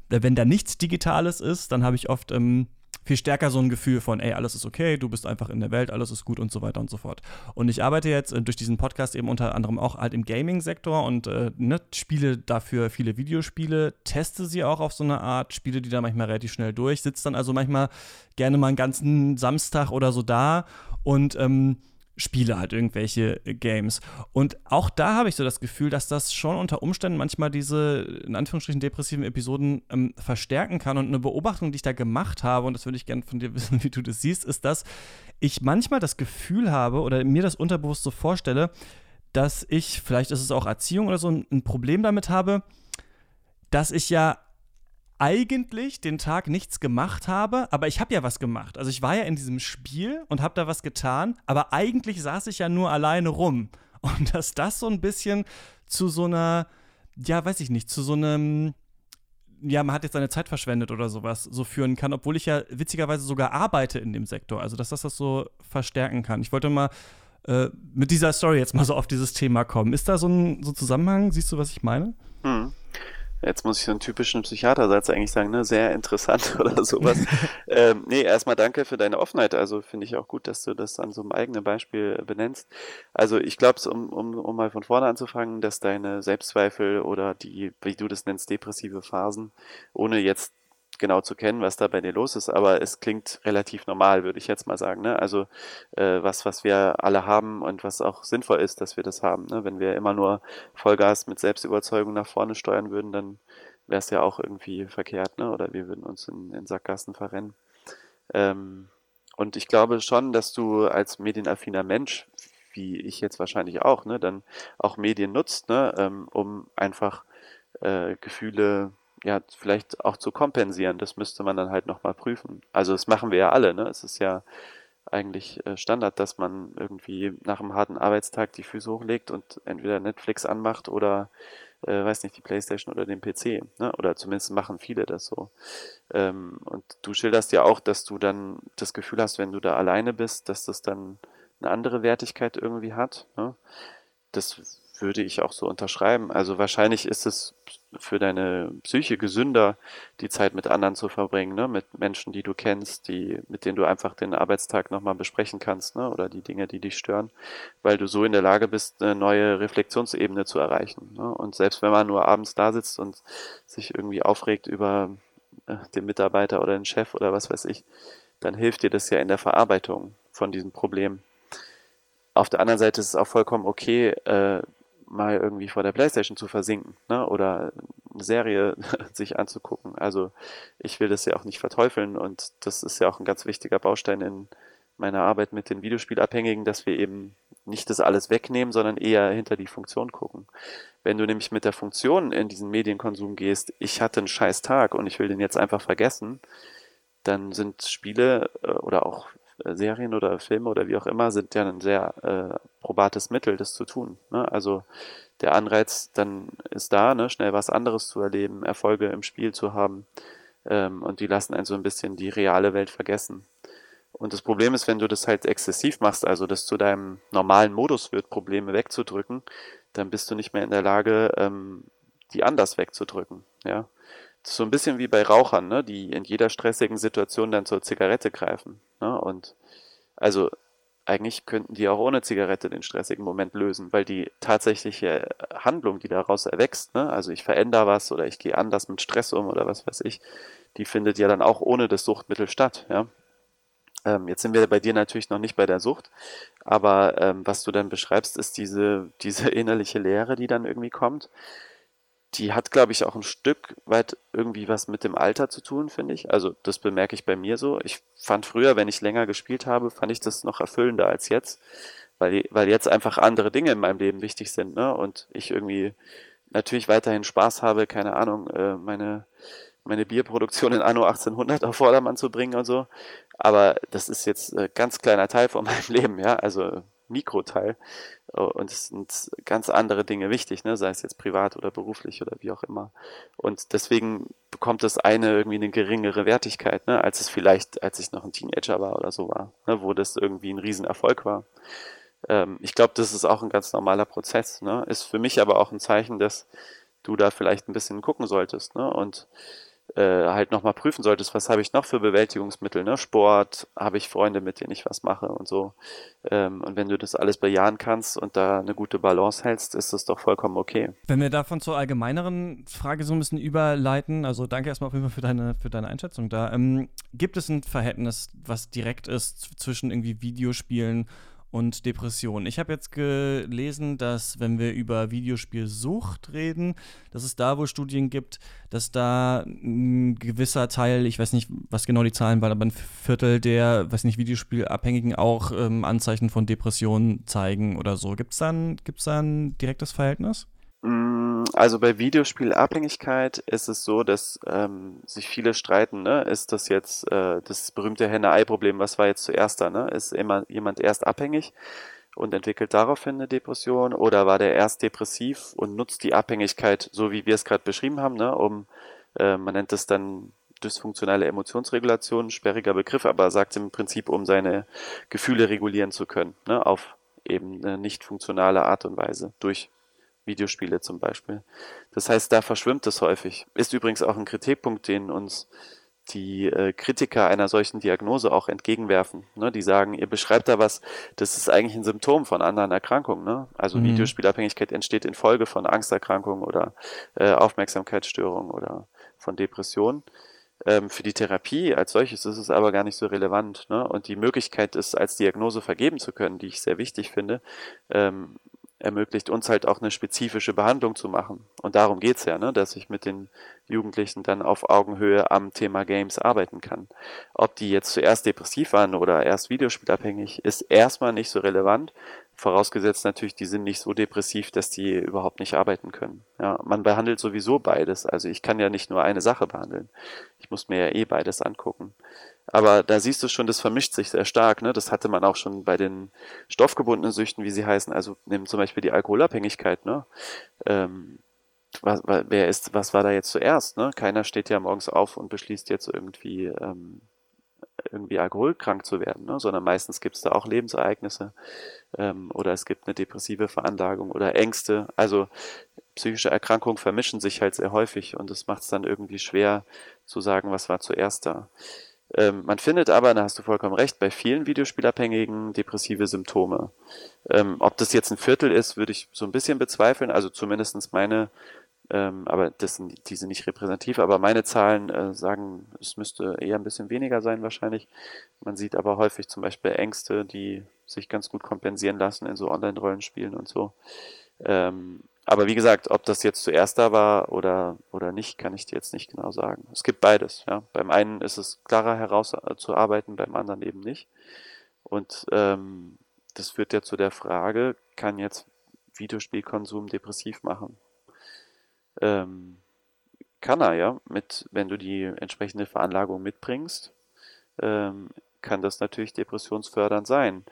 [SPEAKER 1] Äh, wenn da nichts Digitales ist, dann habe ich oft ähm, viel stärker so ein Gefühl von, ey, alles ist okay, du bist einfach in der Welt, alles ist gut und so weiter und so fort. Und ich arbeite jetzt äh, durch diesen Podcast eben unter anderem auch halt im Gaming-Sektor und äh, ne, spiele dafür viele Videospiele, teste sie auch auf so eine Art, spiele die dann manchmal relativ schnell durch, sitze dann also manchmal gerne mal einen ganzen Samstag oder so da und ähm, spiele halt irgendwelche äh, Games. Und auch da habe ich so das Gefühl, dass das schon unter Umständen manchmal diese, in Anführungsstrichen, depressiven Episoden ähm, verstärken kann. Und eine Beobachtung, die ich da gemacht habe, und das würde ich gerne von dir wissen, wie du das siehst, ist, dass ich manchmal das Gefühl habe oder mir das unterbewusst so vorstelle, dass ich, vielleicht ist es auch Erziehung oder so, ein Problem damit habe, dass ich ja eigentlich den Tag nichts gemacht habe, aber ich habe ja was gemacht. Also ich war ja in diesem Spiel und habe da was getan, aber eigentlich saß ich ja nur alleine rum. Und dass das so ein bisschen zu so einer, ja, weiß ich nicht, zu so einem, ja, man hat jetzt seine Zeit verschwendet oder sowas, so führen kann, obwohl ich ja witzigerweise sogar arbeite in dem Sektor. Also dass das das so verstärken kann. Ich wollte mal äh, mit dieser Story jetzt mal so auf dieses Thema kommen. Ist da so ein so Zusammenhang? Siehst du, was ich meine? Hm
[SPEAKER 3] jetzt muss ich so einen typischen Psychiatersatz eigentlich sagen, ne, sehr interessant oder sowas. ähm, nee, erstmal danke für deine Offenheit. Also finde ich auch gut, dass du das an so einem eigenen Beispiel benennst. Also ich glaube, um, um, um mal von vorne anzufangen, dass deine Selbstzweifel oder die, wie du das nennst, depressive Phasen, ohne jetzt genau zu kennen, was da bei dir los ist, aber es klingt relativ normal, würde ich jetzt mal sagen. Ne? Also äh, was, was wir alle haben und was auch sinnvoll ist, dass wir das haben. Ne? Wenn wir immer nur Vollgas mit Selbstüberzeugung nach vorne steuern würden, dann wäre es ja auch irgendwie verkehrt, ne? Oder wir würden uns in, in Sackgassen verrennen. Ähm, und ich glaube schon, dass du als medienaffiner Mensch, wie ich jetzt wahrscheinlich auch, ne, dann auch Medien nutzt, ne, ähm, um einfach äh, Gefühle ja, vielleicht auch zu kompensieren. Das müsste man dann halt nochmal prüfen. Also das machen wir ja alle, ne? Es ist ja eigentlich äh, Standard, dass man irgendwie nach einem harten Arbeitstag die Füße hochlegt und entweder Netflix anmacht oder äh, weiß nicht, die Playstation oder den PC. Ne? Oder zumindest machen viele das so. Ähm, und du schilderst ja auch, dass du dann das Gefühl hast, wenn du da alleine bist, dass das dann eine andere Wertigkeit irgendwie hat. Ne? Das würde ich auch so unterschreiben. Also wahrscheinlich ist es für deine Psyche gesünder, die Zeit mit anderen zu verbringen, ne? mit Menschen, die du kennst, die, mit denen du einfach den Arbeitstag nochmal besprechen kannst, ne? oder die Dinge, die dich stören, weil du so in der Lage bist, eine neue Reflexionsebene zu erreichen. Ne? Und selbst wenn man nur abends da sitzt und sich irgendwie aufregt über äh, den Mitarbeiter oder den Chef oder was weiß ich, dann hilft dir das ja in der Verarbeitung von diesem Problem. Auf der anderen Seite ist es auch vollkommen okay, äh, mal irgendwie vor der Playstation zu versinken ne? oder eine Serie sich anzugucken. Also ich will das ja auch nicht verteufeln und das ist ja auch ein ganz wichtiger Baustein in meiner Arbeit mit den Videospielabhängigen, dass wir eben nicht das alles wegnehmen, sondern eher hinter die Funktion gucken. Wenn du nämlich mit der Funktion in diesen Medienkonsum gehst, ich hatte einen scheiß Tag und ich will den jetzt einfach vergessen, dann sind Spiele äh, oder auch Serien oder Filme oder wie auch immer sind ja ein sehr äh, probates Mittel, das zu tun. Ne? Also der Anreiz dann ist da, ne? schnell was anderes zu erleben, Erfolge im Spiel zu haben ähm, und die lassen einen so ein bisschen die reale Welt vergessen. Und das Problem ist, wenn du das halt exzessiv machst, also das zu deinem normalen Modus wird, Probleme wegzudrücken, dann bist du nicht mehr in der Lage, ähm, die anders wegzudrücken. Ja, so ein bisschen wie bei Rauchern, ne, die in jeder stressigen Situation dann zur Zigarette greifen. Ne? Und also eigentlich könnten die auch ohne Zigarette den stressigen Moment lösen, weil die tatsächliche Handlung, die daraus erwächst, ne, also ich verändere was oder ich gehe anders mit Stress um oder was weiß ich, die findet ja dann auch ohne das Suchtmittel statt. Ja? Ähm, jetzt sind wir bei dir natürlich noch nicht bei der Sucht, aber ähm, was du dann beschreibst, ist diese, diese innerliche Leere, die dann irgendwie kommt die hat, glaube ich, auch ein Stück weit irgendwie was mit dem Alter zu tun, finde ich. Also das bemerke ich bei mir so. Ich fand früher, wenn ich länger gespielt habe, fand ich das noch erfüllender als jetzt, weil, weil jetzt einfach andere Dinge in meinem Leben wichtig sind, ne? Und ich irgendwie natürlich weiterhin Spaß habe, keine Ahnung, äh, meine meine Bierproduktion in Anno 1800 auf Vordermann zu bringen und so. Aber das ist jetzt ein ganz kleiner Teil von meinem Leben, ja, also Mikroteil. Und es sind ganz andere Dinge wichtig, ne? sei es jetzt privat oder beruflich oder wie auch immer. Und deswegen bekommt das eine irgendwie eine geringere Wertigkeit, ne? als es vielleicht, als ich noch ein Teenager war oder so war, ne? wo das irgendwie ein Riesenerfolg war. Ähm, ich glaube, das ist auch ein ganz normaler Prozess. Ne? Ist für mich aber auch ein Zeichen, dass du da vielleicht ein bisschen gucken solltest. Ne? Und äh, halt nochmal prüfen solltest, was habe ich noch für Bewältigungsmittel, ne? Sport, habe ich Freunde, mit denen ich was mache und so. Ähm, und wenn du das alles bejahen kannst und da eine gute Balance hältst, ist das doch vollkommen okay.
[SPEAKER 1] Wenn wir davon zur allgemeineren Frage so ein bisschen überleiten, also danke erstmal auf jeden Fall für deine, für deine Einschätzung da. Ähm, gibt es ein Verhältnis, was direkt ist zwischen irgendwie Videospielen und Depression. Ich habe jetzt gelesen, dass wenn wir über Videospielsucht reden, dass es da wohl Studien gibt, dass da ein gewisser Teil, ich weiß nicht, was genau die Zahlen waren, aber ein Viertel der, weiß nicht, Videospielabhängigen auch ähm, Anzeichen von Depressionen zeigen oder so. Gibt es da, da ein direktes Verhältnis?
[SPEAKER 3] Mm, also bei Videospielabhängigkeit ist es so, dass ähm, sich viele streiten, ne? Ist das jetzt äh, das berühmte Henne-Ei-Problem, was war jetzt zuerst da, ne? Ist immer jemand erst abhängig und entwickelt daraufhin eine Depression oder war der erst depressiv und nutzt die Abhängigkeit, so wie wir es gerade beschrieben haben, ne? Um, äh, man nennt es dann dysfunktionale Emotionsregulation, sperriger Begriff, aber sagt im Prinzip, um seine Gefühle regulieren zu können, ne? Auf eben eine nicht funktionale Art und Weise durch Videospiele zum Beispiel. Das heißt, da verschwimmt es häufig. Ist übrigens auch ein Kritikpunkt, den uns die äh, Kritiker einer solchen Diagnose auch entgegenwerfen. Ne? Die sagen, ihr beschreibt da was, das ist eigentlich ein Symptom von anderen Erkrankungen. Ne? Also mhm. Videospielabhängigkeit entsteht infolge von Angsterkrankungen oder äh, Aufmerksamkeitsstörungen oder von Depressionen. Ähm, für die Therapie als solches ist es aber gar nicht so relevant. Ne? Und die Möglichkeit, es als Diagnose vergeben zu können, die ich sehr wichtig finde, ähm, ermöglicht uns halt auch eine spezifische Behandlung zu machen. Und darum geht's ja, ne? dass ich mit den Jugendlichen dann auf Augenhöhe am Thema Games arbeiten kann. Ob die jetzt zuerst depressiv waren oder erst videospielabhängig, ist erstmal nicht so relevant. Vorausgesetzt natürlich, die sind nicht so depressiv, dass die überhaupt nicht arbeiten können. Ja, man behandelt sowieso beides. Also ich kann ja nicht nur eine Sache behandeln. Ich muss mir ja eh beides angucken. Aber da siehst du schon, das vermischt sich sehr stark. Ne? Das hatte man auch schon bei den stoffgebundenen Süchten, wie sie heißen. Also nehmen zum Beispiel die Alkoholabhängigkeit. Ne? Ähm, was, wer ist, was war da jetzt zuerst? Ne? Keiner steht ja morgens auf und beschließt jetzt irgendwie ähm, irgendwie alkoholkrank zu werden, ne? sondern meistens gibt es da auch Lebensereignisse ähm, oder es gibt eine depressive Veranlagung oder Ängste. Also psychische Erkrankungen vermischen sich halt sehr häufig und das macht es dann irgendwie schwer zu sagen, was war zuerst da. Ähm, man findet aber, da hast du vollkommen recht, bei vielen Videospielabhängigen depressive Symptome. Ähm, ob das jetzt ein Viertel ist, würde ich so ein bisschen bezweifeln. Also zumindestens meine, ähm, aber das sind, die sind nicht repräsentativ, aber meine Zahlen äh, sagen, es müsste eher ein bisschen weniger sein wahrscheinlich. Man sieht aber häufig zum Beispiel Ängste, die sich ganz gut kompensieren lassen in so Online-Rollenspielen und so. Ähm, aber wie gesagt, ob das jetzt zuerst da war oder, oder nicht, kann ich dir jetzt nicht genau sagen. Es gibt beides. Ja. Beim einen ist es klarer herauszuarbeiten, beim anderen eben nicht. Und ähm, das führt ja zu der Frage, kann jetzt Videospielkonsum depressiv machen? Ähm, kann er ja, mit, wenn du die entsprechende Veranlagung mitbringst, ähm, kann das natürlich depressionsfördernd sein.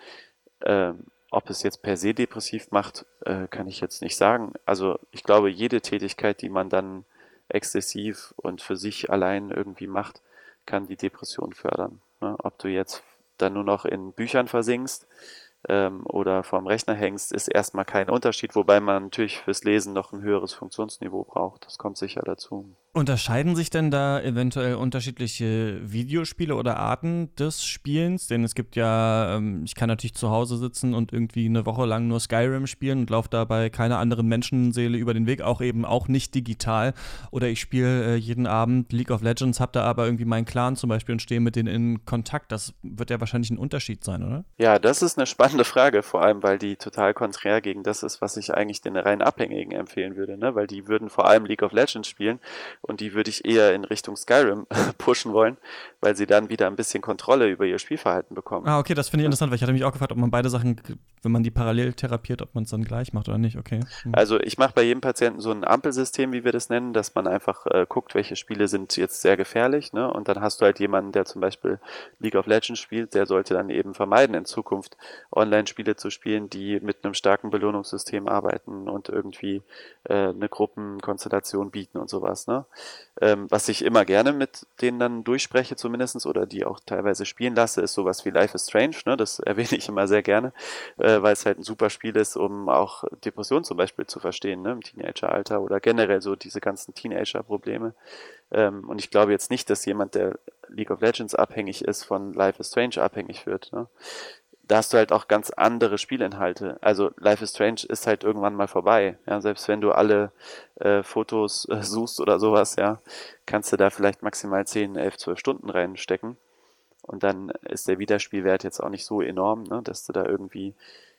[SPEAKER 3] Ähm, ob es jetzt per se depressiv macht, äh, kann ich jetzt nicht sagen. Also ich glaube, jede Tätigkeit, die man dann exzessiv und für sich allein irgendwie macht, kann die Depression fördern. Ne? Ob du jetzt dann nur noch in Büchern versinkst ähm, oder vorm Rechner hängst, ist erstmal kein Unterschied, wobei man natürlich fürs Lesen noch ein höheres Funktionsniveau braucht. Das kommt sicher dazu.
[SPEAKER 1] Unterscheiden sich denn da eventuell unterschiedliche Videospiele oder Arten des Spielens? Denn es gibt ja, ähm, ich kann natürlich zu Hause sitzen und irgendwie eine Woche lang nur Skyrim spielen und laufe dabei keiner anderen Menschenseele über den Weg, auch eben auch nicht digital. Oder ich spiele äh, jeden Abend League of Legends, habe da aber irgendwie meinen Clan zum Beispiel und stehe mit denen in Kontakt. Das wird ja wahrscheinlich ein Unterschied sein, oder?
[SPEAKER 3] Ja, das ist eine spannende Frage, vor allem weil die total konträr gegen das ist, was ich eigentlich den rein Abhängigen empfehlen würde, ne? weil die würden vor allem League of Legends spielen und die würde ich eher in Richtung Skyrim pushen wollen, weil sie dann wieder ein bisschen Kontrolle über ihr Spielverhalten bekommen.
[SPEAKER 1] Ah, okay, das finde ich interessant, weil ich hatte mich auch gefragt, ob man beide Sachen, wenn man die parallel therapiert, ob man es dann gleich macht oder nicht, okay.
[SPEAKER 3] Hm. Also ich mache bei jedem Patienten so ein Ampelsystem, wie wir das nennen, dass man einfach äh, guckt, welche Spiele sind jetzt sehr gefährlich, ne? Und dann hast du halt jemanden, der zum Beispiel League of Legends spielt, der sollte dann eben vermeiden, in Zukunft Online-Spiele zu spielen, die mit einem starken Belohnungssystem arbeiten und irgendwie äh, eine Gruppenkonstellation bieten und sowas, ne? Ähm, was ich immer gerne mit denen dann durchspreche zumindestens oder die auch teilweise spielen lasse, ist sowas wie Life is Strange. Ne? Das erwähne ich immer sehr gerne, äh, weil es halt ein super Spiel ist, um auch Depressionen zum Beispiel zu verstehen ne? im Teenageralter oder generell so diese ganzen Teenager-Probleme. Ähm, und ich glaube jetzt nicht, dass jemand, der League of Legends abhängig ist, von Life is Strange abhängig wird. Ne? Da hast du halt auch ganz andere Spielinhalte. Also Life is Strange ist halt irgendwann mal vorbei. Ja, selbst wenn du alle äh, Fotos äh, suchst oder sowas, ja, kannst du da vielleicht maximal 10, 11, 12 Stunden reinstecken. Und dann ist der Wiederspielwert jetzt auch nicht so enorm, ne, dass du da irgendwie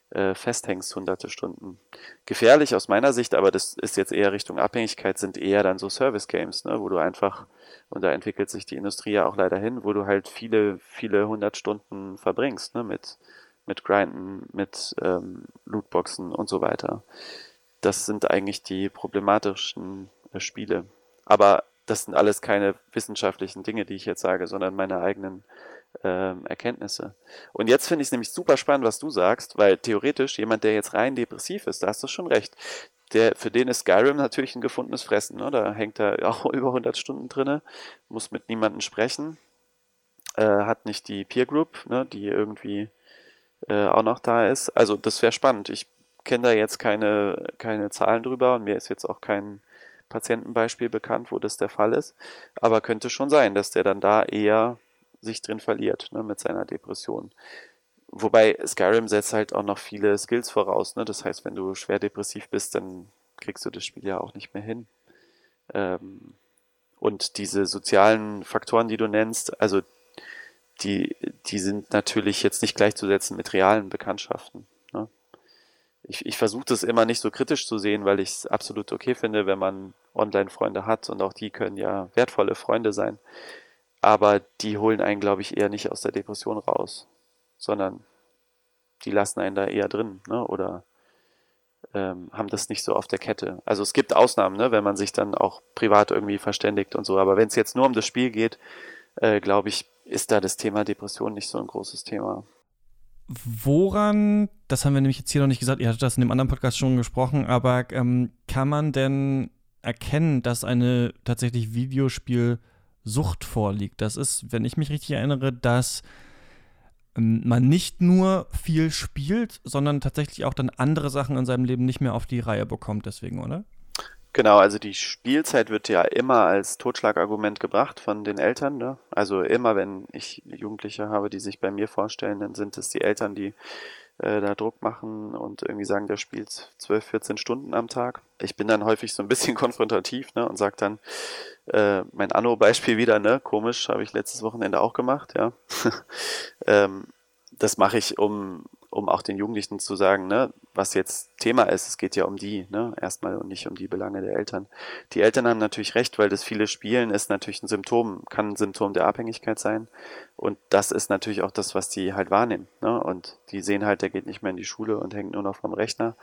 [SPEAKER 3] äh, festhängst, hunderte Stunden. Gefährlich aus meiner Sicht, aber das ist jetzt eher Richtung Abhängigkeit, sind eher dann so Service Games, ne, wo du einfach, und da entwickelt sich die Industrie ja auch leider hin, wo du halt viele, viele hundert Stunden verbringst, ne, mit mit Grinden, mit ähm, Lootboxen und so weiter. Das sind eigentlich die problematischen äh, Spiele. Aber das sind alles keine wissenschaftlichen Dinge, die ich jetzt sage, sondern meine eigenen ähm, Erkenntnisse. Und jetzt finde ich es nämlich super spannend, was du sagst, weil theoretisch jemand, der jetzt rein depressiv ist, da hast du schon recht, der, für den ist Skyrim natürlich ein gefundenes Fressen. Ne? Da hängt er auch über 100 Stunden drinne, muss mit niemandem sprechen, äh, hat nicht die Peer Group, ne, die irgendwie äh, auch noch da ist. Also das wäre spannend. Ich kenne da jetzt keine, keine Zahlen drüber und mir ist jetzt auch kein Patientenbeispiel bekannt, wo das der Fall ist. Aber könnte schon sein, dass der dann da eher sich drin verliert ne, mit seiner Depression. Wobei Skyrim setzt halt auch noch viele Skills voraus. Ne? Das heißt, wenn du schwer depressiv bist, dann kriegst du das Spiel ja auch nicht mehr hin. Ähm, und diese sozialen Faktoren, die du nennst, also die, die sind natürlich jetzt nicht gleichzusetzen mit realen Bekanntschaften. Ne? Ich, ich versuche das immer nicht so kritisch zu sehen, weil ich es absolut okay finde, wenn man Online-Freunde hat und auch die können ja wertvolle Freunde sein. Aber die holen einen, glaube ich, eher nicht aus der Depression raus, sondern die lassen einen da eher drin, ne? Oder ähm, haben das nicht so auf der Kette. Also es gibt Ausnahmen, ne? wenn man sich dann auch privat irgendwie verständigt und so. Aber wenn es jetzt nur um das Spiel geht, äh, glaube ich, ist da das Thema Depression nicht so ein großes Thema.
[SPEAKER 1] Woran, das haben wir nämlich jetzt hier noch nicht gesagt, ihr hattet das in dem anderen Podcast schon gesprochen, aber ähm, kann man denn erkennen, dass eine tatsächlich Videospielsucht vorliegt? Das ist, wenn ich mich richtig erinnere, dass ähm, man nicht nur viel spielt, sondern tatsächlich auch dann andere Sachen in seinem Leben nicht mehr auf die Reihe bekommt, deswegen, oder?
[SPEAKER 3] Genau, also die Spielzeit wird ja immer als Totschlagargument gebracht von den Eltern. Ne? Also immer, wenn ich Jugendliche habe, die sich bei mir vorstellen, dann sind es die Eltern, die äh, da Druck machen und irgendwie sagen, der spielt 12, 14 Stunden am Tag. Ich bin dann häufig so ein bisschen konfrontativ ne, und sage dann, äh, mein Anno-Beispiel wieder, ne, komisch, habe ich letztes Wochenende auch gemacht, ja. ähm, das mache ich, um, um auch den Jugendlichen zu sagen, ne, was jetzt Thema ist, es geht ja um die, ne, erstmal und nicht um die Belange der Eltern. Die Eltern haben natürlich recht, weil das viele Spielen ist natürlich ein Symptom, kann ein Symptom der Abhängigkeit sein. Und das ist natürlich auch das, was die halt wahrnehmen. Ne? Und die sehen halt, der geht nicht mehr in die Schule und hängt nur noch vom Rechner.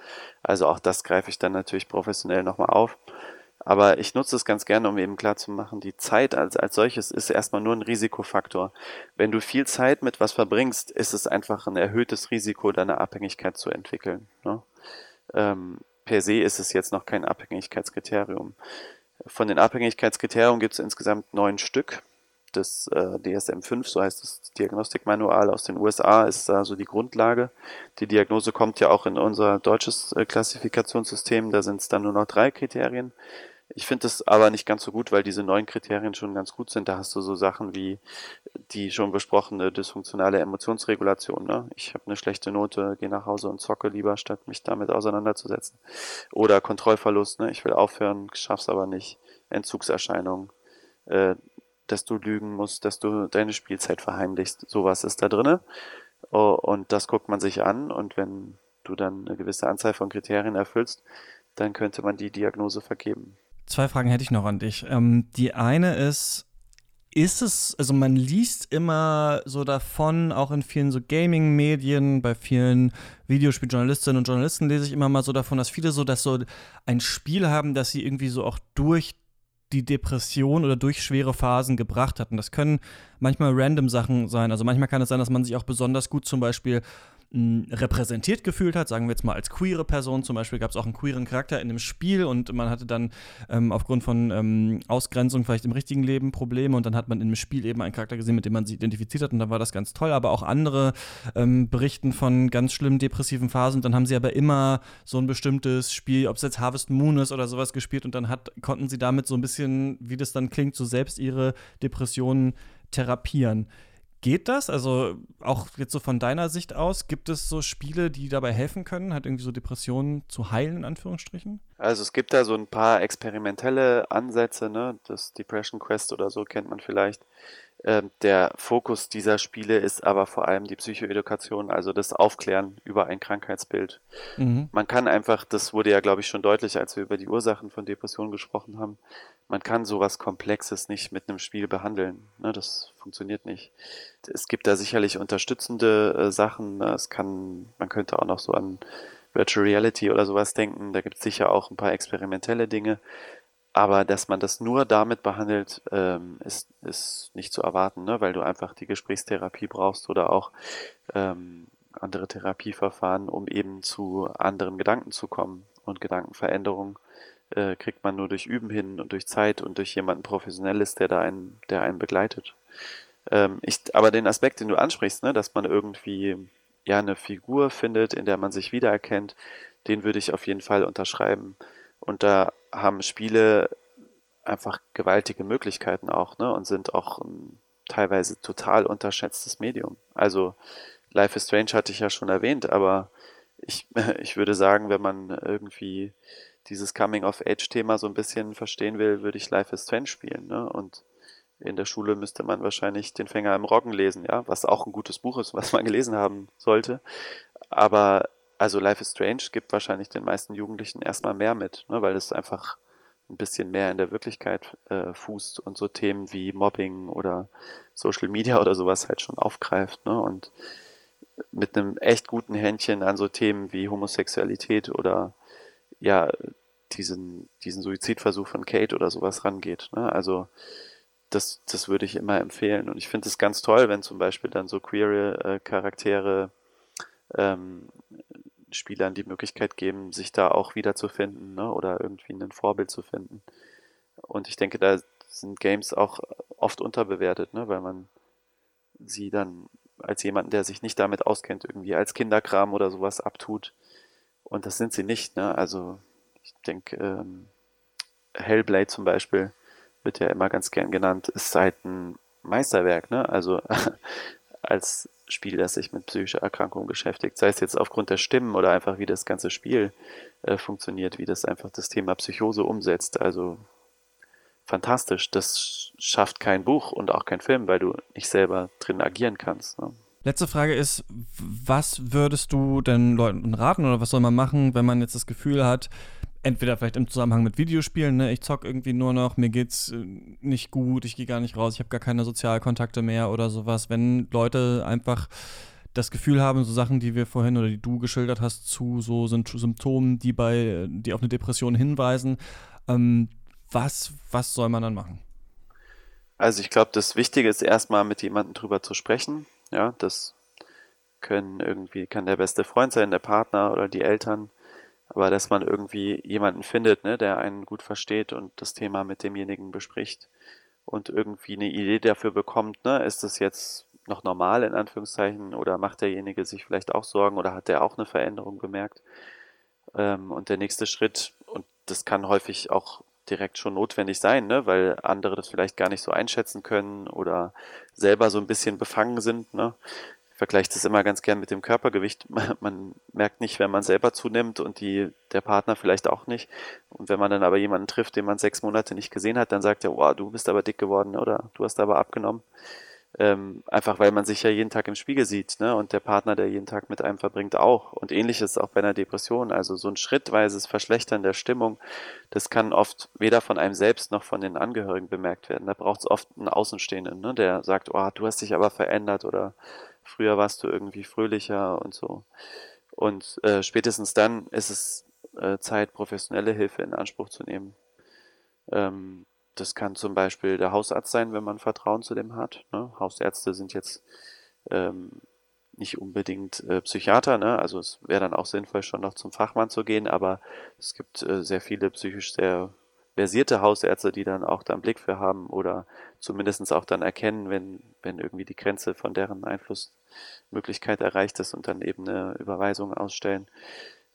[SPEAKER 3] Also auch das greife ich dann natürlich professionell nochmal auf. Aber ich nutze es ganz gerne, um eben klarzumachen, die Zeit als, als solches ist erstmal nur ein Risikofaktor. Wenn du viel Zeit mit was verbringst, ist es einfach ein erhöhtes Risiko, deine Abhängigkeit zu entwickeln. Ne? Ähm, per se ist es jetzt noch kein Abhängigkeitskriterium. Von den Abhängigkeitskriterien gibt es insgesamt neun Stück. Das äh, DSM-5, so heißt das Diagnostikmanual aus den USA, ist da so die Grundlage. Die Diagnose kommt ja auch in unser deutsches äh, Klassifikationssystem, da sind es dann nur noch drei Kriterien Ich finde das aber nicht ganz so gut, weil diese neuen Kriterien schon ganz gut sind. Da hast du so Sachen wie die schon besprochene dysfunktionale Emotionsregulation. Ne? Ich habe eine schlechte Note, gehe nach Hause und zocke lieber, statt mich damit auseinanderzusetzen. Oder Kontrollverlust, ne? ich will aufhören, schaff's aber nicht. Entzugserscheinungen, äh, dass du lügen musst, dass du deine Spielzeit verheimlichst. Sowas ist da drinne. Und das guckt man sich an und wenn du dann eine gewisse Anzahl von Kriterien erfüllst, dann könnte man die Diagnose vergeben.
[SPEAKER 1] Zwei Fragen hätte ich noch an dich. Ähm, die eine ist, ist es, also man liest immer so davon, auch in vielen so Gaming-Medien, bei vielen Videospieljournalistinnen und Journalisten lese ich immer mal so davon, dass viele so, dass so ein Spiel haben, dass sie irgendwie so auch durch die Depression oder durch schwere Phasen gebracht hatten. Das können manchmal random Sachen sein. Also manchmal kann es sein, dass man sich auch besonders gut zum Beispiel repräsentiert gefühlt hat, sagen wir jetzt mal als queere Person zum Beispiel, gab es auch einen queeren Charakter in dem Spiel und man hatte dann ähm, aufgrund von ähm, Ausgrenzung vielleicht im richtigen Leben Probleme und dann hat man in dem Spiel eben einen Charakter gesehen, mit dem man sich identifiziert hat und dann war das ganz toll, aber auch andere ähm, berichten von ganz schlimmen depressiven Phasen und dann haben sie aber immer so ein bestimmtes Spiel, ob es jetzt Harvest Moon ist oder sowas gespielt und dann hat, konnten sie damit so ein bisschen, wie das dann klingt, so selbst ihre Depressionen therapieren. Geht das? Also auch jetzt so von deiner Sicht aus, gibt es so Spiele, die dabei helfen können, halt irgendwie so Depressionen zu heilen, in Anführungsstrichen?
[SPEAKER 3] Also es gibt da so ein paar experimentelle Ansätze, ne? Das Depression Quest oder so kennt man vielleicht. Ähm, der Fokus dieser Spiele ist aber vor allem die Psychoedukation, also das Aufklären über ein Krankheitsbild. Mhm. Man kann einfach, das wurde ja, glaube ich, schon deutlich, als wir über die Ursachen von Depressionen gesprochen haben, man kann sowas Komplexes nicht mit einem Spiel behandeln. Ne, das funktioniert nicht. Es gibt da sicherlich unterstützende äh, Sachen. Ne, es kann, man könnte auch noch so an Virtual Reality oder sowas denken. Da gibt es sicher auch ein paar experimentelle Dinge. Aber dass man das nur damit behandelt, ähm, ist, ist nicht zu erwarten, ne? weil du einfach die Gesprächstherapie brauchst oder auch ähm, andere Therapieverfahren, um eben zu anderen Gedanken zu kommen. Und Gedankenveränderung äh, kriegt man nur durch Üben hin und durch Zeit und durch jemanden Professionelles, der da einen, der einen begleitet. Ähm, ich, aber den Aspekt, den du ansprichst, ne, dass man irgendwie ja eine Figur findet, in der man sich wiedererkennt, den würde ich auf jeden Fall unterschreiben. Und da haben Spiele einfach gewaltige Möglichkeiten auch, ne? Und sind auch ein teilweise total unterschätztes Medium. Also Life is Strange hatte ich ja schon erwähnt, aber ich, ich würde sagen, wenn man irgendwie dieses Coming-of-Age-Thema so ein bisschen verstehen will, würde ich Life is Strange spielen. Ne? Und in der Schule müsste man wahrscheinlich den Fänger im Roggen lesen, ja, was auch ein gutes Buch ist, was man gelesen haben sollte. Aber also Life is Strange gibt wahrscheinlich den meisten Jugendlichen erstmal mehr mit, ne, weil es einfach ein bisschen mehr in der Wirklichkeit äh, fußt und so Themen wie Mobbing oder Social Media oder sowas halt schon aufgreift. Ne, und mit einem echt guten Händchen an so Themen wie Homosexualität oder ja, diesen, diesen Suizidversuch von Kate oder sowas rangeht. Ne? Also das, das würde ich immer empfehlen. Und ich finde es ganz toll, wenn zum Beispiel dann so queere äh, Charaktere ähm, Spielern die Möglichkeit geben, sich da auch wiederzufinden ne? oder irgendwie ein Vorbild zu finden. Und ich denke, da sind Games auch oft unterbewertet, ne? weil man sie dann als jemanden, der sich nicht damit auskennt, irgendwie als Kinderkram oder sowas abtut. Und das sind sie nicht. Ne? Also ich denke, ähm, Hellblade zum Beispiel wird ja immer ganz gern genannt, ist halt ein Meisterwerk. Ne? Also als Spiel, das sich mit psychischer Erkrankung beschäftigt, sei es jetzt aufgrund der Stimmen oder einfach wie das ganze Spiel äh, funktioniert, wie das einfach das Thema Psychose umsetzt. Also fantastisch. Das schafft kein Buch und auch kein Film, weil du nicht selber drin agieren kannst. Ne?
[SPEAKER 1] Letzte Frage ist, was würdest du denn Leuten raten oder was soll man machen, wenn man jetzt das Gefühl hat, entweder vielleicht im Zusammenhang mit Videospielen, ne, ich zock irgendwie nur noch, mir geht's äh, nicht gut, ich gehe gar nicht raus, ich habe gar keine Sozialkontakte mehr oder sowas, wenn Leute einfach das Gefühl haben, so Sachen, die wir vorhin oder die du geschildert hast, zu so sind Symptomen, die bei, die auf eine Depression hinweisen, ähm, was, was soll man dann machen?
[SPEAKER 3] Also ich glaube, das Wichtige ist erstmal mit jemandem drüber zu sprechen, ja, das können irgendwie, kann der beste Freund sein, der Partner oder die Eltern. Aber dass man irgendwie jemanden findet, ne, der einen gut versteht und das Thema mit demjenigen bespricht und irgendwie eine Idee dafür bekommt, ne, ist das jetzt noch normal in Anführungszeichen oder macht derjenige sich vielleicht auch Sorgen oder hat der auch eine Veränderung bemerkt? Ähm, und der nächste Schritt, und das kann häufig auch direkt schon notwendig sein, ne? weil andere das vielleicht gar nicht so einschätzen können oder selber so ein bisschen befangen sind. Ne? Ich vergleiche das immer ganz gern mit dem Körpergewicht. Man, merkt nicht, wenn man selber zunimmt und die, der Partner vielleicht auch nicht. Und wenn man dann aber jemanden trifft, den man sechs Monate nicht gesehen hat, dann sagt er, wow, du bist aber dick geworden oder du hast aber abgenommen. Ähm, einfach weil man sich ja jeden Tag im Spiegel sieht, ne? Und der Partner, der jeden Tag mit einem verbringt, auch. Und ähnliches auch bei einer Depression. Also so ein schrittweises Verschlechtern der Stimmung, das kann oft weder von einem selbst noch von den Angehörigen bemerkt werden. Da braucht es oft einen Außenstehenden, ne? der sagt, oh, du hast dich aber verändert oder früher warst du irgendwie fröhlicher und so. Und äh, spätestens dann ist es äh, Zeit, professionelle Hilfe in Anspruch zu nehmen. Ähm, das kann zum Beispiel der Hausarzt sein, wenn man Vertrauen zu dem hat. Ne? Hausärzte sind jetzt ähm, nicht unbedingt äh, Psychiater, ne? also es wäre dann auch sinnvoll, schon noch zum Fachmann zu gehen, aber es gibt äh, sehr viele psychisch sehr versierte Hausärzte, die dann auch da einen Blick für haben oder zumindest auch dann erkennen, wenn, wenn irgendwie die Grenze von deren Einflussmöglichkeit erreicht ist und dann eben eine Überweisung ausstellen.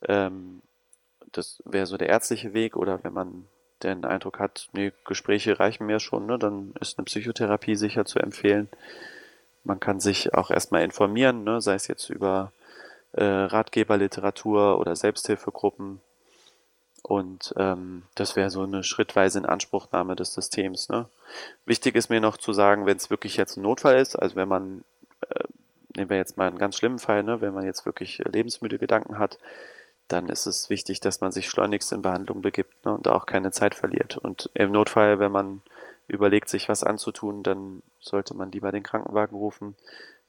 [SPEAKER 3] Ähm, das wäre so der ärztliche Weg oder wenn man den Eindruck hat, nee, Gespräche reichen mir schon, ne, dann ist eine Psychotherapie sicher zu empfehlen. Man kann sich auch erstmal informieren, ne, sei es jetzt über äh, Ratgeberliteratur oder Selbsthilfegruppen. Und ähm, das wäre so eine schrittweise Inanspruchnahme des Systems. Ne? Wichtig ist mir noch zu sagen, wenn es wirklich jetzt ein Notfall ist, also wenn man, äh, nehmen wir jetzt mal einen ganz schlimmen Fall, ne, wenn man jetzt wirklich lebensmüde Gedanken hat, dann ist es wichtig, dass man sich schleunigst in Behandlung begibt ne, und auch keine Zeit verliert. Und im Notfall, wenn man überlegt, sich was anzutun, dann sollte man lieber den Krankenwagen rufen